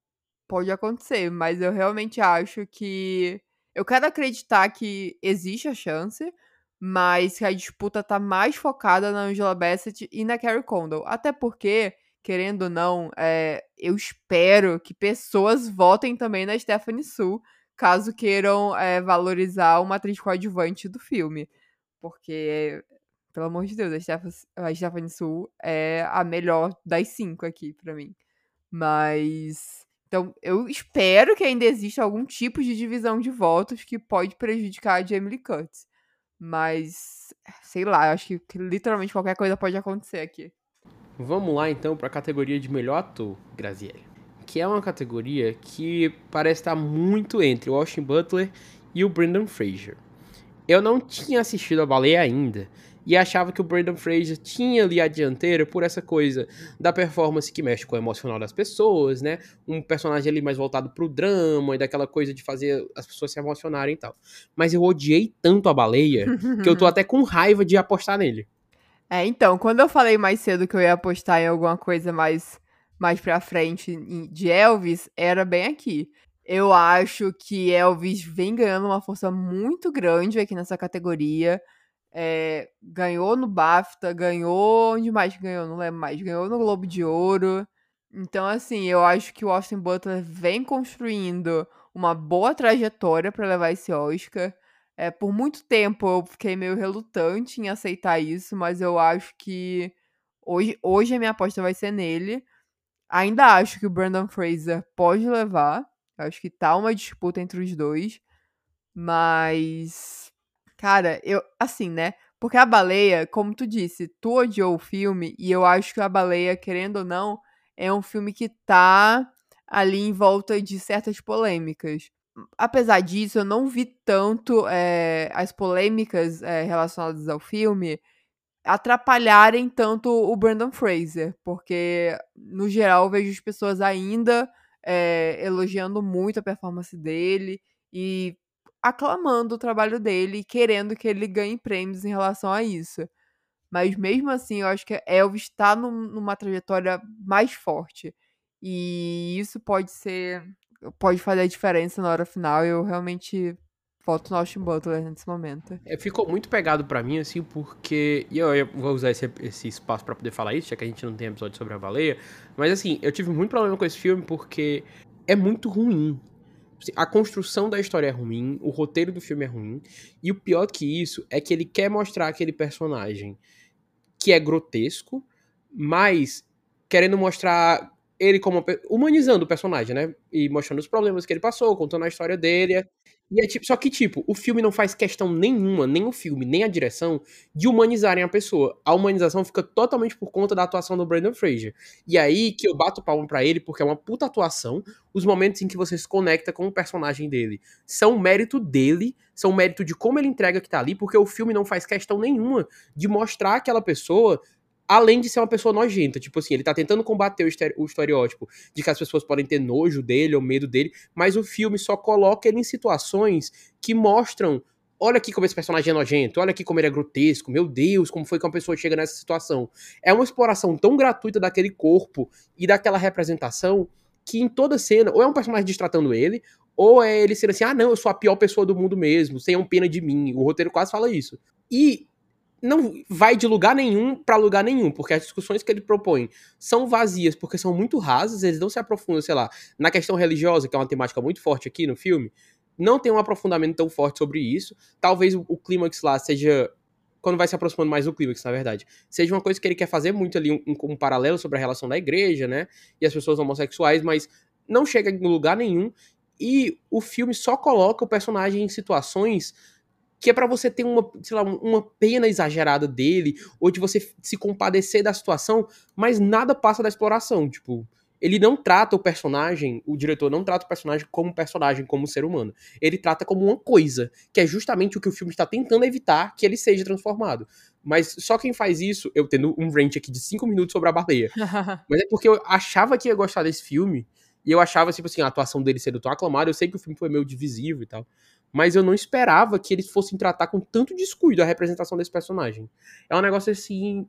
pode acontecer. Mas eu realmente acho que. Eu quero acreditar que existe a chance mas que a disputa tá mais focada na Angela Bassett e na Carrie Condon. Até porque, querendo ou não, é, eu espero que pessoas votem também na Stephanie Su, caso queiram é, valorizar uma atriz coadjuvante do filme. Porque, pelo amor de Deus, a Stephanie, a Stephanie Su é a melhor das cinco aqui para mim. Mas. Então, eu espero que ainda exista algum tipo de divisão de votos que pode prejudicar a Jamie Lee Curtis. Mas, sei lá, acho que, literalmente qualquer coisa pode acontecer aqui. Vamos lá então para a categoria de melhor ator, Graziele. Que é uma categoria que parece estar muito entre o Austin Butler e o Brendan Fraser. Eu não tinha assistido a baleia ainda, e achava que o Brandon Fraser tinha ali a dianteira por essa coisa da performance que mexe com o emocional das pessoas, né? Um personagem ali mais voltado pro drama e daquela coisa de fazer as pessoas se emocionarem e tal. Mas eu odiei tanto a baleia [LAUGHS] que eu tô até com raiva de apostar nele. É, então, quando eu falei mais cedo que eu ia apostar em alguma coisa mais mais pra frente de Elvis, era bem aqui. Eu acho que Elvis vem ganhando uma força muito grande aqui nessa categoria. É, ganhou no BAFTA, ganhou. Onde mais ganhou? Não lembro mais. Ganhou no Globo de Ouro. Então, assim, eu acho que o Austin Butler vem construindo uma boa trajetória para levar esse Oscar. É, por muito tempo eu fiquei meio relutante em aceitar isso, mas eu acho que hoje, hoje a minha aposta vai ser nele. Ainda acho que o Brandon Fraser pode levar. Acho que tá uma disputa entre os dois. Mas Cara, eu. Assim, né? Porque a baleia, como tu disse, tu odiou o filme, e eu acho que a baleia, querendo ou não, é um filme que tá ali em volta de certas polêmicas. Apesar disso, eu não vi tanto é, as polêmicas é, relacionadas ao filme atrapalharem tanto o Brandon Fraser, porque no geral eu vejo as pessoas ainda é, elogiando muito a performance dele e aclamando o trabalho dele e querendo que ele ganhe prêmios em relação a isso. Mas mesmo assim, eu acho que Elvis está num, numa trajetória mais forte. E isso pode ser. pode fazer a diferença na hora final. Eu realmente Voto no Austin Butler nesse momento. É, ficou muito pegado para mim, assim, porque. E eu, eu, vou usar esse, esse espaço para poder falar isso, já que a gente não tem episódio sobre a baleia. Mas, assim, eu tive muito problema com esse filme porque é muito ruim. Assim, a construção da história é ruim, o roteiro do filme é ruim. E o pior que isso é que ele quer mostrar aquele personagem que é grotesco, mas querendo mostrar ele como humanizando o personagem, né? E mostrando os problemas que ele passou, contando a história dele. E é tipo, só que, tipo, o filme não faz questão nenhuma, nem o filme, nem a direção, de humanizarem a pessoa. A humanização fica totalmente por conta da atuação do Brandon Fraser. E aí que eu bato palma para ele, porque é uma puta atuação. Os momentos em que você se conecta com o personagem dele são mérito dele, são mérito de como ele entrega que tá ali, porque o filme não faz questão nenhuma de mostrar aquela pessoa além de ser uma pessoa nojenta. Tipo assim, ele tá tentando combater o, estereótipo de que as pessoas podem ter nojo dele ou medo dele, mas o filme só coloca ele em situações que mostram. Olha aqui como esse personagem é nojento, olha aqui como ele é grotesco, meu Deus, como foi que uma pessoa chega nessa situação. É uma exploração tão gratuita daquele corpo e daquela representação que em toda cena, ou é um personagem distratando ele, ou é ele sendo assim, ah não, eu sou a pior pessoa do mundo mesmo, tenham pena de mim. O roteiro quase fala isso. E não vai de lugar nenhum para lugar nenhum, porque as discussões que ele propõe são vazias, porque são muito rasas, eles não se aprofundam, sei lá, na questão religiosa, que é uma temática muito forte aqui no filme, não tem um aprofundamento tão forte sobre isso. Talvez o, o clímax lá seja quando vai se aproximando mais do clímax, na verdade, seja uma coisa que ele quer fazer muito ali, um, um, paralelo sobre a relação da igreja, né, e as pessoas homossexuais, mas não chega em lugar nenhum, e o filme só coloca o personagem em situações que é para você ter uma, sei lá, uma pena exagerada dele, ou de você se compadecer da situação, mas nada passa da exploração, tipo, ele não trata o personagem, o diretor não trata o personagem como personagem, como ser humano. Ele trata como uma coisa, que é justamente o que o filme está tentando evitar que ele seja transformado. Mas só quem faz isso, eu tendo um rant aqui de 5 minutos sobre a baleia. [LAUGHS] mas é porque eu achava que ia gostar desse filme, e eu achava, tipo assim, a atuação dele sendo tão aclamada, eu sei que o filme foi meio divisivo e tal mas eu não esperava que eles fossem tratar com tanto descuido a representação desse personagem. É um negócio assim,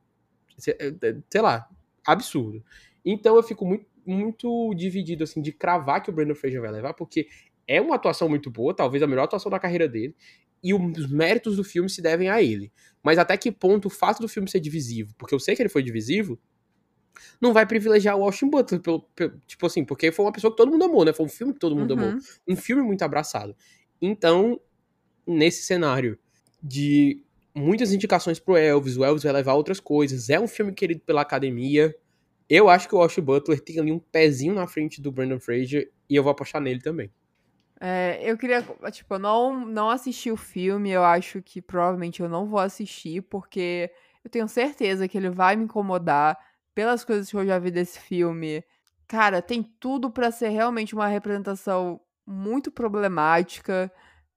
é, é, sei lá, absurdo. Então eu fico muito, muito dividido assim de cravar que o Brandon Fraser vai levar, porque é uma atuação muito boa, talvez a melhor atuação da carreira dele, e os méritos do filme se devem a ele. Mas até que ponto o fato do filme ser divisivo, porque eu sei que ele foi divisivo, não vai privilegiar o Austin Butler, pelo, pelo, tipo assim, porque foi uma pessoa que todo mundo amou, né? Foi um filme que todo mundo uhum. amou. Um filme muito abraçado. Então, nesse cenário de muitas indicações pro Elvis, o Elvis vai levar outras coisas, é um filme querido pela academia. Eu acho que o Austin Butler tem ali um pezinho na frente do Brandon Fraser e eu vou apostar nele também. É, eu queria, tipo, eu não, não assisti o filme, eu acho que provavelmente eu não vou assistir, porque eu tenho certeza que ele vai me incomodar pelas coisas que eu já vi desse filme. Cara, tem tudo para ser realmente uma representação muito problemática.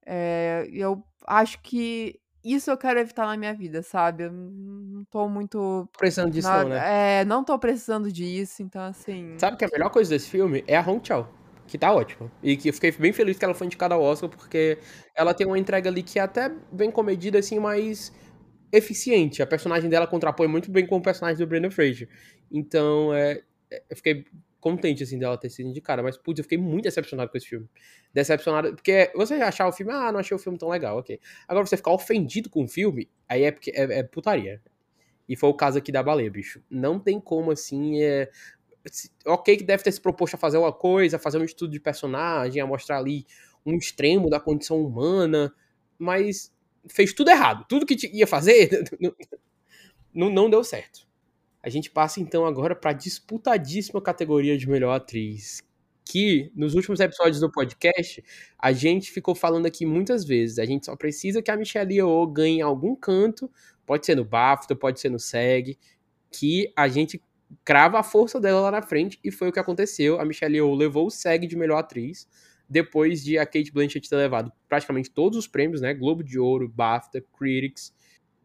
É, eu acho que isso eu quero evitar na minha vida, sabe? Eu não tô muito. Precisando disso, na, não, né? É, não tô precisando disso, então assim. Sabe que a melhor coisa desse filme é a Hong Chao, que tá ótima. E que eu fiquei bem feliz que ela foi indicada ao Oscar, porque ela tem uma entrega ali que é até bem comedida, assim, mas eficiente. A personagem dela contrapõe muito bem com o personagem do Brandon Fraser. Então, é, eu fiquei contente, assim, dela ter sido indicada. Mas, putz, eu fiquei muito decepcionado com esse filme. Decepcionado, porque você achar o filme, ah, não achei o filme tão legal, ok. Agora, você ficar ofendido com o filme, aí é, porque, é, é putaria. E foi o caso aqui da baleia, bicho. Não tem como, assim, é... Ok que deve ter se proposto a fazer uma coisa, a fazer um estudo de personagem, a mostrar ali um extremo da condição humana, mas fez tudo errado. Tudo que ia fazer [LAUGHS] não, não deu certo. A gente passa então agora para a disputadíssima categoria de melhor atriz, que nos últimos episódios do podcast a gente ficou falando aqui muitas vezes. A gente só precisa que a Michelle Yeoh ganhe algum canto, pode ser no BAFTA, pode ser no SEG, que a gente crava a força dela lá na frente e foi o que aconteceu. A Michelle Yeoh levou o SEG de melhor atriz depois de a Kate Blanchett ter levado praticamente todos os prêmios, né? Globo de Ouro, BAFTA, Critics.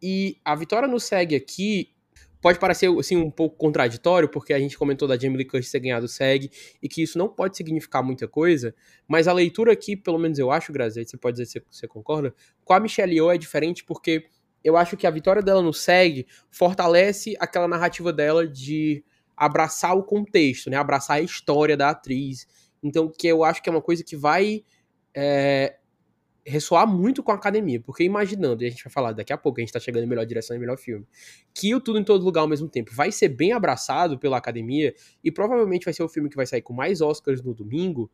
E a vitória no SEG aqui pode parecer assim, um pouco contraditório, porque a gente comentou da Jamie Lee Curtis ter ganhado o SEG, e que isso não pode significar muita coisa, mas a leitura aqui, pelo menos eu acho, Grazi, você pode dizer se você concorda, com a Michelle Yeoh é diferente porque eu acho que a vitória dela no SEG fortalece aquela narrativa dela de abraçar o contexto, né, abraçar a história da atriz, então que eu acho que é uma coisa que vai é, ressoar muito com a academia, porque imaginando, e a gente vai falar daqui a pouco, a gente tá chegando em melhor direção e melhor filme, que o Tudo em Todo Lugar ao mesmo tempo vai ser bem abraçado pela academia e provavelmente vai ser o filme que vai sair com mais Oscars no domingo,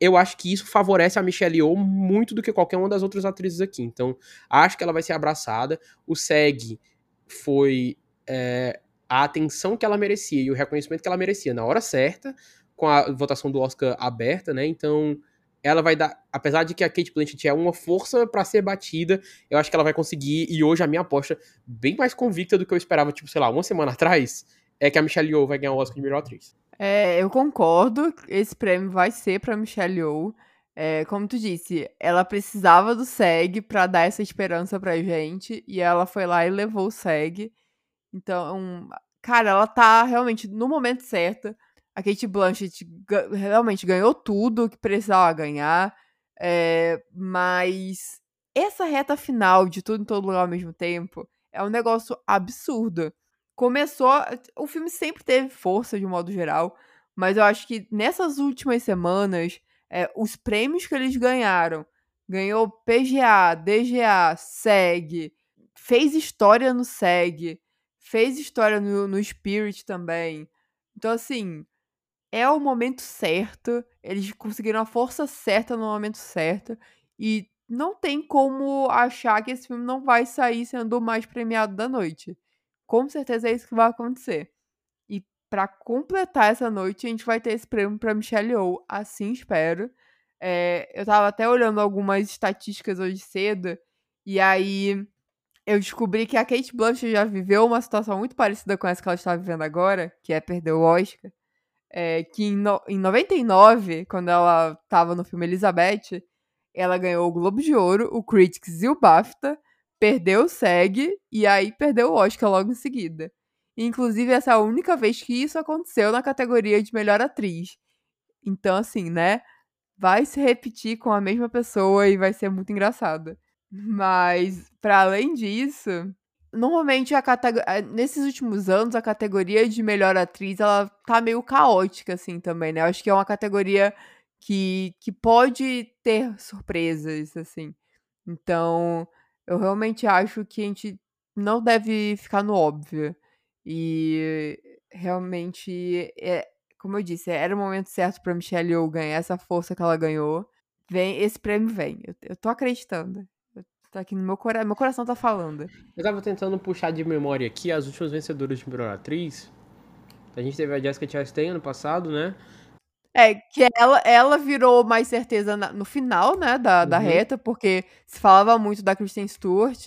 eu acho que isso favorece a Michelle Yeoh muito do que qualquer uma das outras atrizes aqui. Então, acho que ela vai ser abraçada. O SEG foi é, a atenção que ela merecia e o reconhecimento que ela merecia na hora certa, com a votação do Oscar aberta, né? Então, ela vai dar, apesar de que a Kate Blanchett é uma força para ser batida, eu acho que ela vai conseguir, e hoje a minha aposta, bem mais convicta do que eu esperava, tipo, sei lá, uma semana atrás, é que a Michelle Yeoh vai ganhar o Oscar de melhor atriz. É, eu concordo, esse prêmio vai ser pra Michelle Yeoh, é, como tu disse, ela precisava do SEG para dar essa esperança pra gente, e ela foi lá e levou o SEG, então, cara, ela tá realmente no momento certo, a Kate Blanchett realmente ganhou tudo que precisava ganhar, é, mas essa reta final de tudo em todo lugar ao mesmo tempo é um negócio absurdo. Começou. O filme sempre teve força de um modo geral, mas eu acho que nessas últimas semanas, é, os prêmios que eles ganharam ganhou PGA, DGA, SEG, fez história no SEG, fez história no, no Spirit também. Então, assim, é o momento certo, eles conseguiram a força certa no momento certo, e não tem como achar que esse filme não vai sair sendo o mais premiado da noite. Com certeza é isso que vai acontecer. E para completar essa noite, a gente vai ter esse prêmio para Michelle Yeoh, assim espero. É, eu tava até olhando algumas estatísticas hoje cedo, e aí eu descobri que a Kate Blanchett já viveu uma situação muito parecida com essa que ela está vivendo agora, que é perder o Oscar é, que em, no, em 99, quando ela tava no filme Elizabeth, ela ganhou o Globo de Ouro, o Critics e o BAFTA, perdeu o SEG e aí perdeu o Oscar logo em seguida. Inclusive, essa é a única vez que isso aconteceu na categoria de melhor atriz. Então, assim, né? Vai se repetir com a mesma pessoa e vai ser muito engraçado. Mas, para além disso, Normalmente, a nesses últimos anos, a categoria de melhor atriz, ela tá meio caótica, assim, também, né? Eu acho que é uma categoria que, que pode ter surpresas, assim. Então, eu realmente acho que a gente não deve ficar no óbvio. E realmente, é, como eu disse, era o momento certo pra Michelle Yeoh ganhar essa força que ela ganhou. Vem, esse prêmio vem. Eu, eu tô acreditando. Tá aqui no meu coração. Meu coração tá falando. Eu tava tentando puxar de memória aqui as últimas vencedoras de melhor atriz. A gente teve a Jessica Chastain ano passado, né? É, que ela, ela virou mais certeza na, no final, né, da, uhum. da reta, porque se falava muito da Kristen Stewart,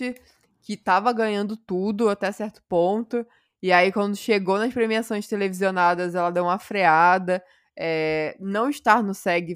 que tava ganhando tudo até certo ponto. E aí, quando chegou nas premiações televisionadas, ela deu uma freada. É, não estar no SEG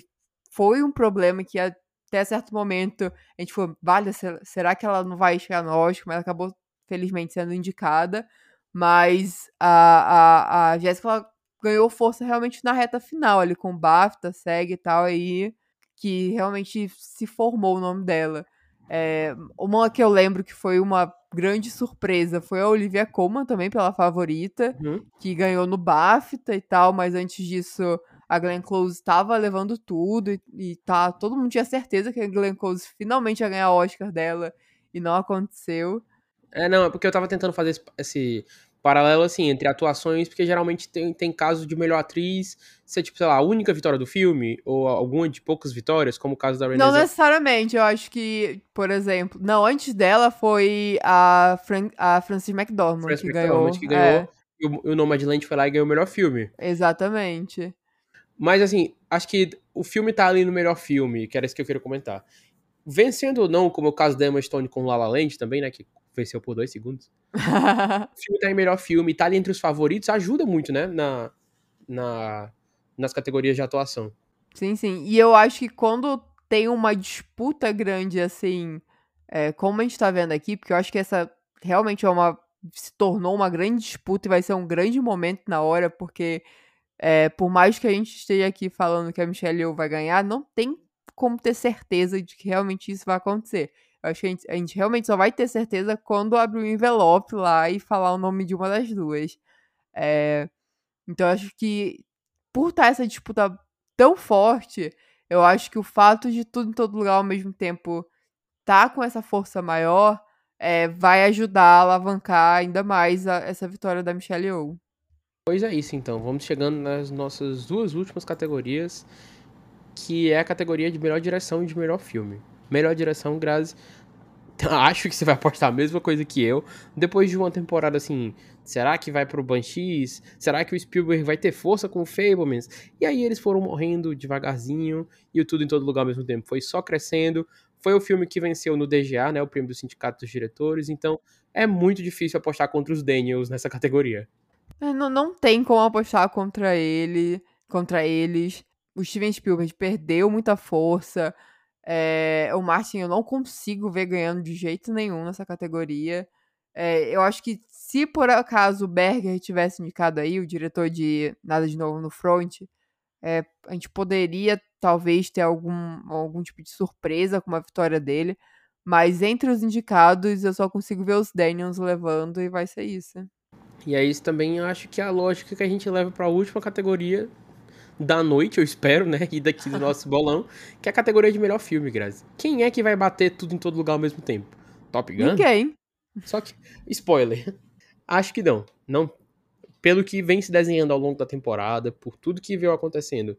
foi um problema que a até certo momento a gente falou, vale, será que ela não vai chegar no Oscar? Mas ela acabou, felizmente, sendo indicada. Mas a, a, a Jéssica ganhou força realmente na reta final, ali com o BAFTA, SEG e tal, aí que realmente se formou o nome dela. É, uma que eu lembro que foi uma grande surpresa foi a Olivia Colman também, pela favorita, uhum. que ganhou no BAFTA e tal, mas antes disso a Glenn Close estava levando tudo e, e, tá, todo mundo tinha certeza que a Glenn Close finalmente ia ganhar o Oscar dela e não aconteceu. É, não, é porque eu tava tentando fazer esse, esse paralelo, assim, entre atuações, porque geralmente tem, tem casos de melhor atriz ser, tipo, sei lá, a única vitória do filme, ou alguma de poucas vitórias, como o caso da Renée Não necessariamente, eu acho que, por exemplo, não, antes dela foi a, Fran a Frances McDormand Francis que McDormand, ganhou. que ganhou, é. e o, o Nomadland foi lá e ganhou o melhor filme. Exatamente. Mas, assim, acho que o filme tá ali no melhor filme, que era isso que eu queria comentar. Vencendo ou não, como é o caso da Emma Stone com La La Land também, né, que venceu por dois segundos. [LAUGHS] o filme tá em melhor filme, tá ali entre os favoritos, ajuda muito, né, na, na, nas categorias de atuação. Sim, sim. E eu acho que quando tem uma disputa grande, assim, é, como a gente tá vendo aqui, porque eu acho que essa realmente é uma. se tornou uma grande disputa e vai ser um grande momento na hora, porque é, por mais que a gente esteja aqui falando que a Michelle Yeoh vai ganhar, não tem como ter certeza de que realmente isso vai acontecer. Eu acho que a gente, a gente realmente só vai ter certeza quando abrir o envelope lá e falar o nome de uma das duas. É, então, acho que por estar essa disputa tão forte, eu acho que o fato de tudo em todo lugar ao mesmo tempo tá com essa força maior é, vai ajudar a alavancar ainda mais a, essa vitória da Michelle Yeoh. Pois é isso, então. Vamos chegando nas nossas duas últimas categorias, que é a categoria de melhor direção e de melhor filme. Melhor direção, Grazi. [LAUGHS] Acho que você vai apostar a mesma coisa que eu. Depois de uma temporada assim, será que vai pro Banshees? Será que o Spielberg vai ter força com o Fablemans? E aí eles foram morrendo devagarzinho e o Tudo em Todo Lugar ao mesmo tempo foi só crescendo. Foi o filme que venceu no DGA, né, o prêmio do Sindicato dos Diretores, então é muito difícil apostar contra os Daniels nessa [LAUGHS] categoria. É, não, não tem como apostar contra ele, contra eles. O Steven Spielberg perdeu muita força. É, o Martin eu não consigo ver ganhando de jeito nenhum nessa categoria. É, eu acho que se por acaso o Berger tivesse indicado aí, o diretor de Nada de Novo no Front, é, a gente poderia talvez ter algum, algum tipo de surpresa com uma vitória dele. Mas entre os indicados, eu só consigo ver os Daniels levando e vai ser isso. E é isso também acho que é a lógica que a gente leva para a última categoria da noite, eu espero, né? [LAUGHS] E daqui do nosso [LAUGHS] bolão, que é a categoria de melhor filme, Grazi. Quem é que vai bater tudo em todo lugar ao mesmo tempo? Top Gun? Ninguém. Só que, spoiler, [LAUGHS] acho que não. Não pelo que vem se desenhando ao longo da temporada, por tudo que veio acontecendo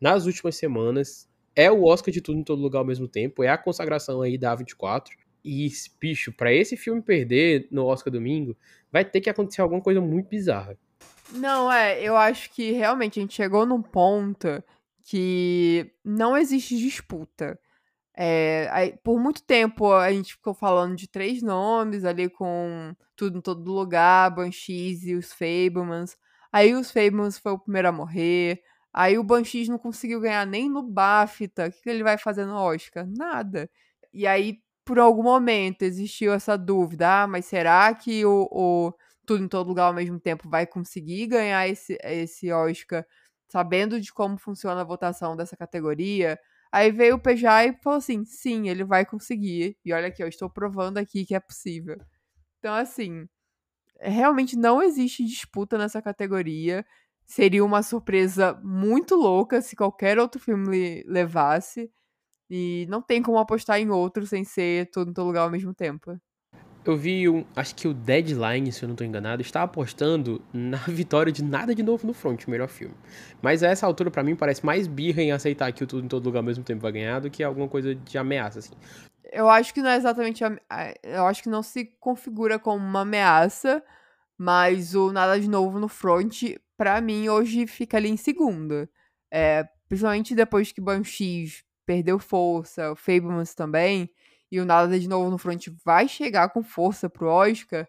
nas últimas semanas, é o Oscar de tudo em todo lugar ao mesmo tempo, é a consagração aí da A24. E, bicho, para esse filme perder no Oscar domingo, vai ter que acontecer alguma coisa muito bizarra. Não, é, eu acho que realmente a gente chegou num ponto que não existe disputa. É, aí, por muito tempo a gente ficou falando de três nomes ali com tudo em todo lugar, Banshees e os Fablemans. Aí os Fablemans foi o primeiro a morrer. Aí o Banshees não conseguiu ganhar nem no BAFTA. O que ele vai fazer no Oscar? Nada. E aí, por algum momento, existiu essa dúvida. Ah, mas será que o, o Tudo em Todo Lugar ao mesmo tempo vai conseguir ganhar esse, esse Oscar sabendo de como funciona a votação dessa categoria? Aí veio o PJ e falou assim: sim, ele vai conseguir. E olha aqui, eu estou provando aqui que é possível. Então, assim, realmente não existe disputa nessa categoria. Seria uma surpresa muito louca se qualquer outro filme levasse. E não tem como apostar em outro sem ser todo em todo lugar ao mesmo tempo. Eu vi, um, acho que o Deadline, se eu não estou enganado, está apostando na [LAUGHS] vitória de Nada de Novo no Front, o melhor filme. Mas a essa altura, para mim, parece mais birra em aceitar que o Tudo em Todo Lugar ao mesmo tempo vai ganhar do que alguma coisa de ameaça, assim. Eu acho que não é exatamente. Eu acho que não se configura como uma ameaça, mas o Nada de Novo no Front, para mim, hoje fica ali em segundo. É, principalmente depois que Banshees perdeu força, o Fablemans também e o Nada de Novo no Front vai chegar com força pro Oscar,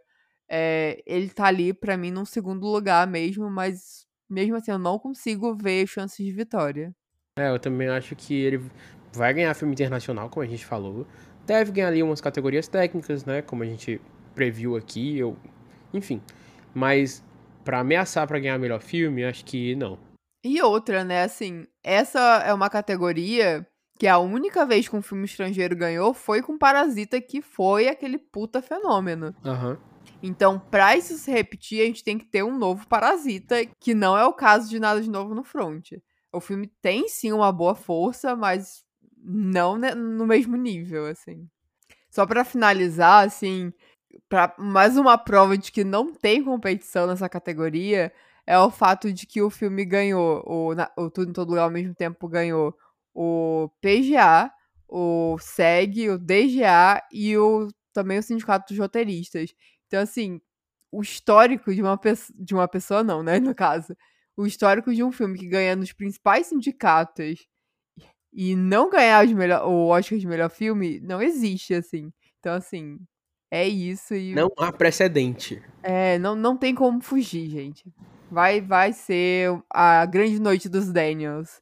é, ele tá ali para mim num segundo lugar mesmo, mas mesmo assim eu não consigo ver chances de vitória. É, eu também acho que ele vai ganhar filme internacional, como a gente falou. Deve ganhar ali umas categorias técnicas, né, como a gente previu aqui, eu, enfim. Mas para ameaçar para ganhar melhor filme, acho que não. E outra, né, assim, essa é uma categoria que a única vez que um filme estrangeiro ganhou foi com Parasita, que foi aquele puta fenômeno. Uhum. Então, pra isso se repetir, a gente tem que ter um novo Parasita, que não é o caso de Nada de Novo no Front. O filme tem sim uma boa força, mas não no mesmo nível, assim. Só para finalizar, assim, para mais uma prova de que não tem competição nessa categoria é o fato de que o filme ganhou, o, o Tudo em Todo Lugar ao mesmo tempo ganhou o PGA, o SEG, o DGA e o, também o Sindicato dos Roteiristas. Então, assim, o histórico de uma, de uma pessoa, não, né, no caso. O histórico de um filme que ganha nos principais sindicatos e não ganhar melhor, o Oscar de melhor filme não existe, assim. Então, assim, é isso. E... Não há precedente. É, não, não tem como fugir, gente. Vai, vai ser a grande noite dos Daniels.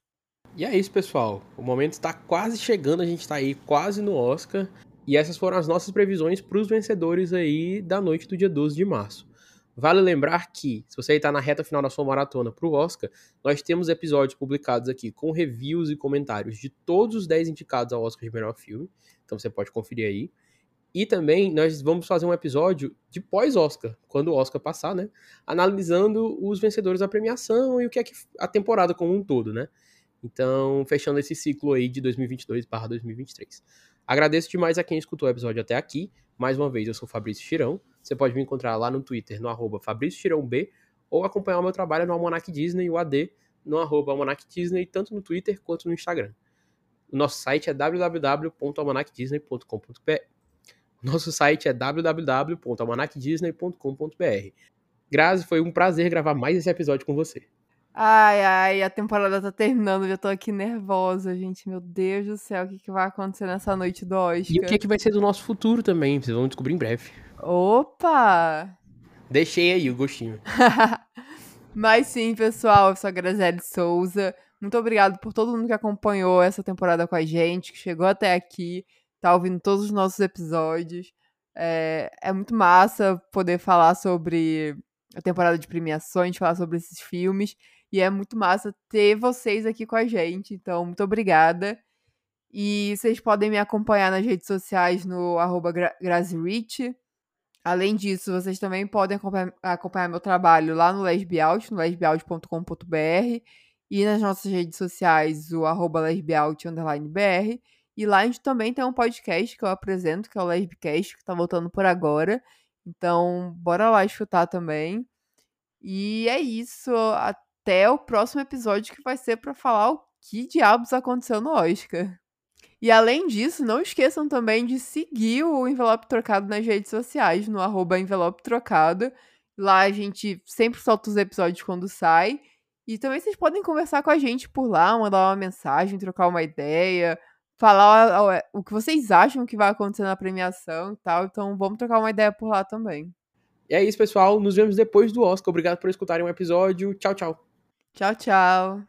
E é isso, pessoal. O momento está quase chegando, a gente está aí quase no Oscar. E essas foram as nossas previsões para os vencedores aí da noite do dia 12 de março. Vale lembrar que, se você está na reta final da sua maratona para o Oscar, nós temos episódios publicados aqui com reviews e comentários de todos os 10 indicados ao Oscar de melhor filme. Então você pode conferir aí. E também nós vamos fazer um episódio de pós-Oscar, quando o Oscar passar, né? Analisando os vencedores da premiação e o que é que a temporada como um todo, né? Então, fechando esse ciclo aí de 2022/2023. Agradeço demais a quem escutou o episódio até aqui. Mais uma vez, eu sou Fabrício Chirão. Você pode me encontrar lá no Twitter, no arroba Fabrício Chirão B, ou acompanhar o meu trabalho no Almanac Disney, o AD, no arroba Almanac Disney, tanto no Twitter quanto no Instagram. O nosso site é www.almanacdisney.com.br. Nosso site é www.almanacdisney.com.br. Grazi, foi um prazer gravar mais esse episódio com você. Ai, ai, a temporada tá terminando, já tô aqui nervosa, gente. Meu Deus do céu, o que, que vai acontecer nessa noite do Oscar? E o que, que vai ser do nosso futuro também, vocês vão descobrir em breve. Opa! Deixei aí o gostinho. [LAUGHS] Mas sim, pessoal, eu sou a Graziele Souza. Muito obrigado por todo mundo que acompanhou essa temporada com a gente, que chegou até aqui, tá ouvindo todos os nossos episódios. É, é muito massa poder falar sobre a temporada de premiações, falar sobre esses filmes. E é muito massa ter vocês aqui com a gente. Então, muito obrigada. E vocês podem me acompanhar nas redes sociais no arroba GraziRich. Além disso, vocês também podem acompanhar, acompanhar meu trabalho lá no Lesbiaut, no lesbiaut.com.br e nas nossas redes sociais, o arroba lesbiaut_br. E lá a gente também tem um podcast que eu apresento, que é o Lesbicast, que tá voltando por agora. Então, bora lá escutar também. E é isso. Até o próximo episódio que vai ser para falar o que diabos aconteceu no Oscar. E além disso, não esqueçam também de seguir o Envelope Trocado nas redes sociais, no arroba Envelope Trocado. Lá a gente sempre solta os episódios quando sai. E também vocês podem conversar com a gente por lá, mandar uma mensagem, trocar uma ideia, falar o que vocês acham que vai acontecer na premiação e tal. Então vamos trocar uma ideia por lá também. E é isso, pessoal. Nos vemos depois do Oscar. Obrigado por escutarem o episódio. Tchau, tchau. Tchau, tchau.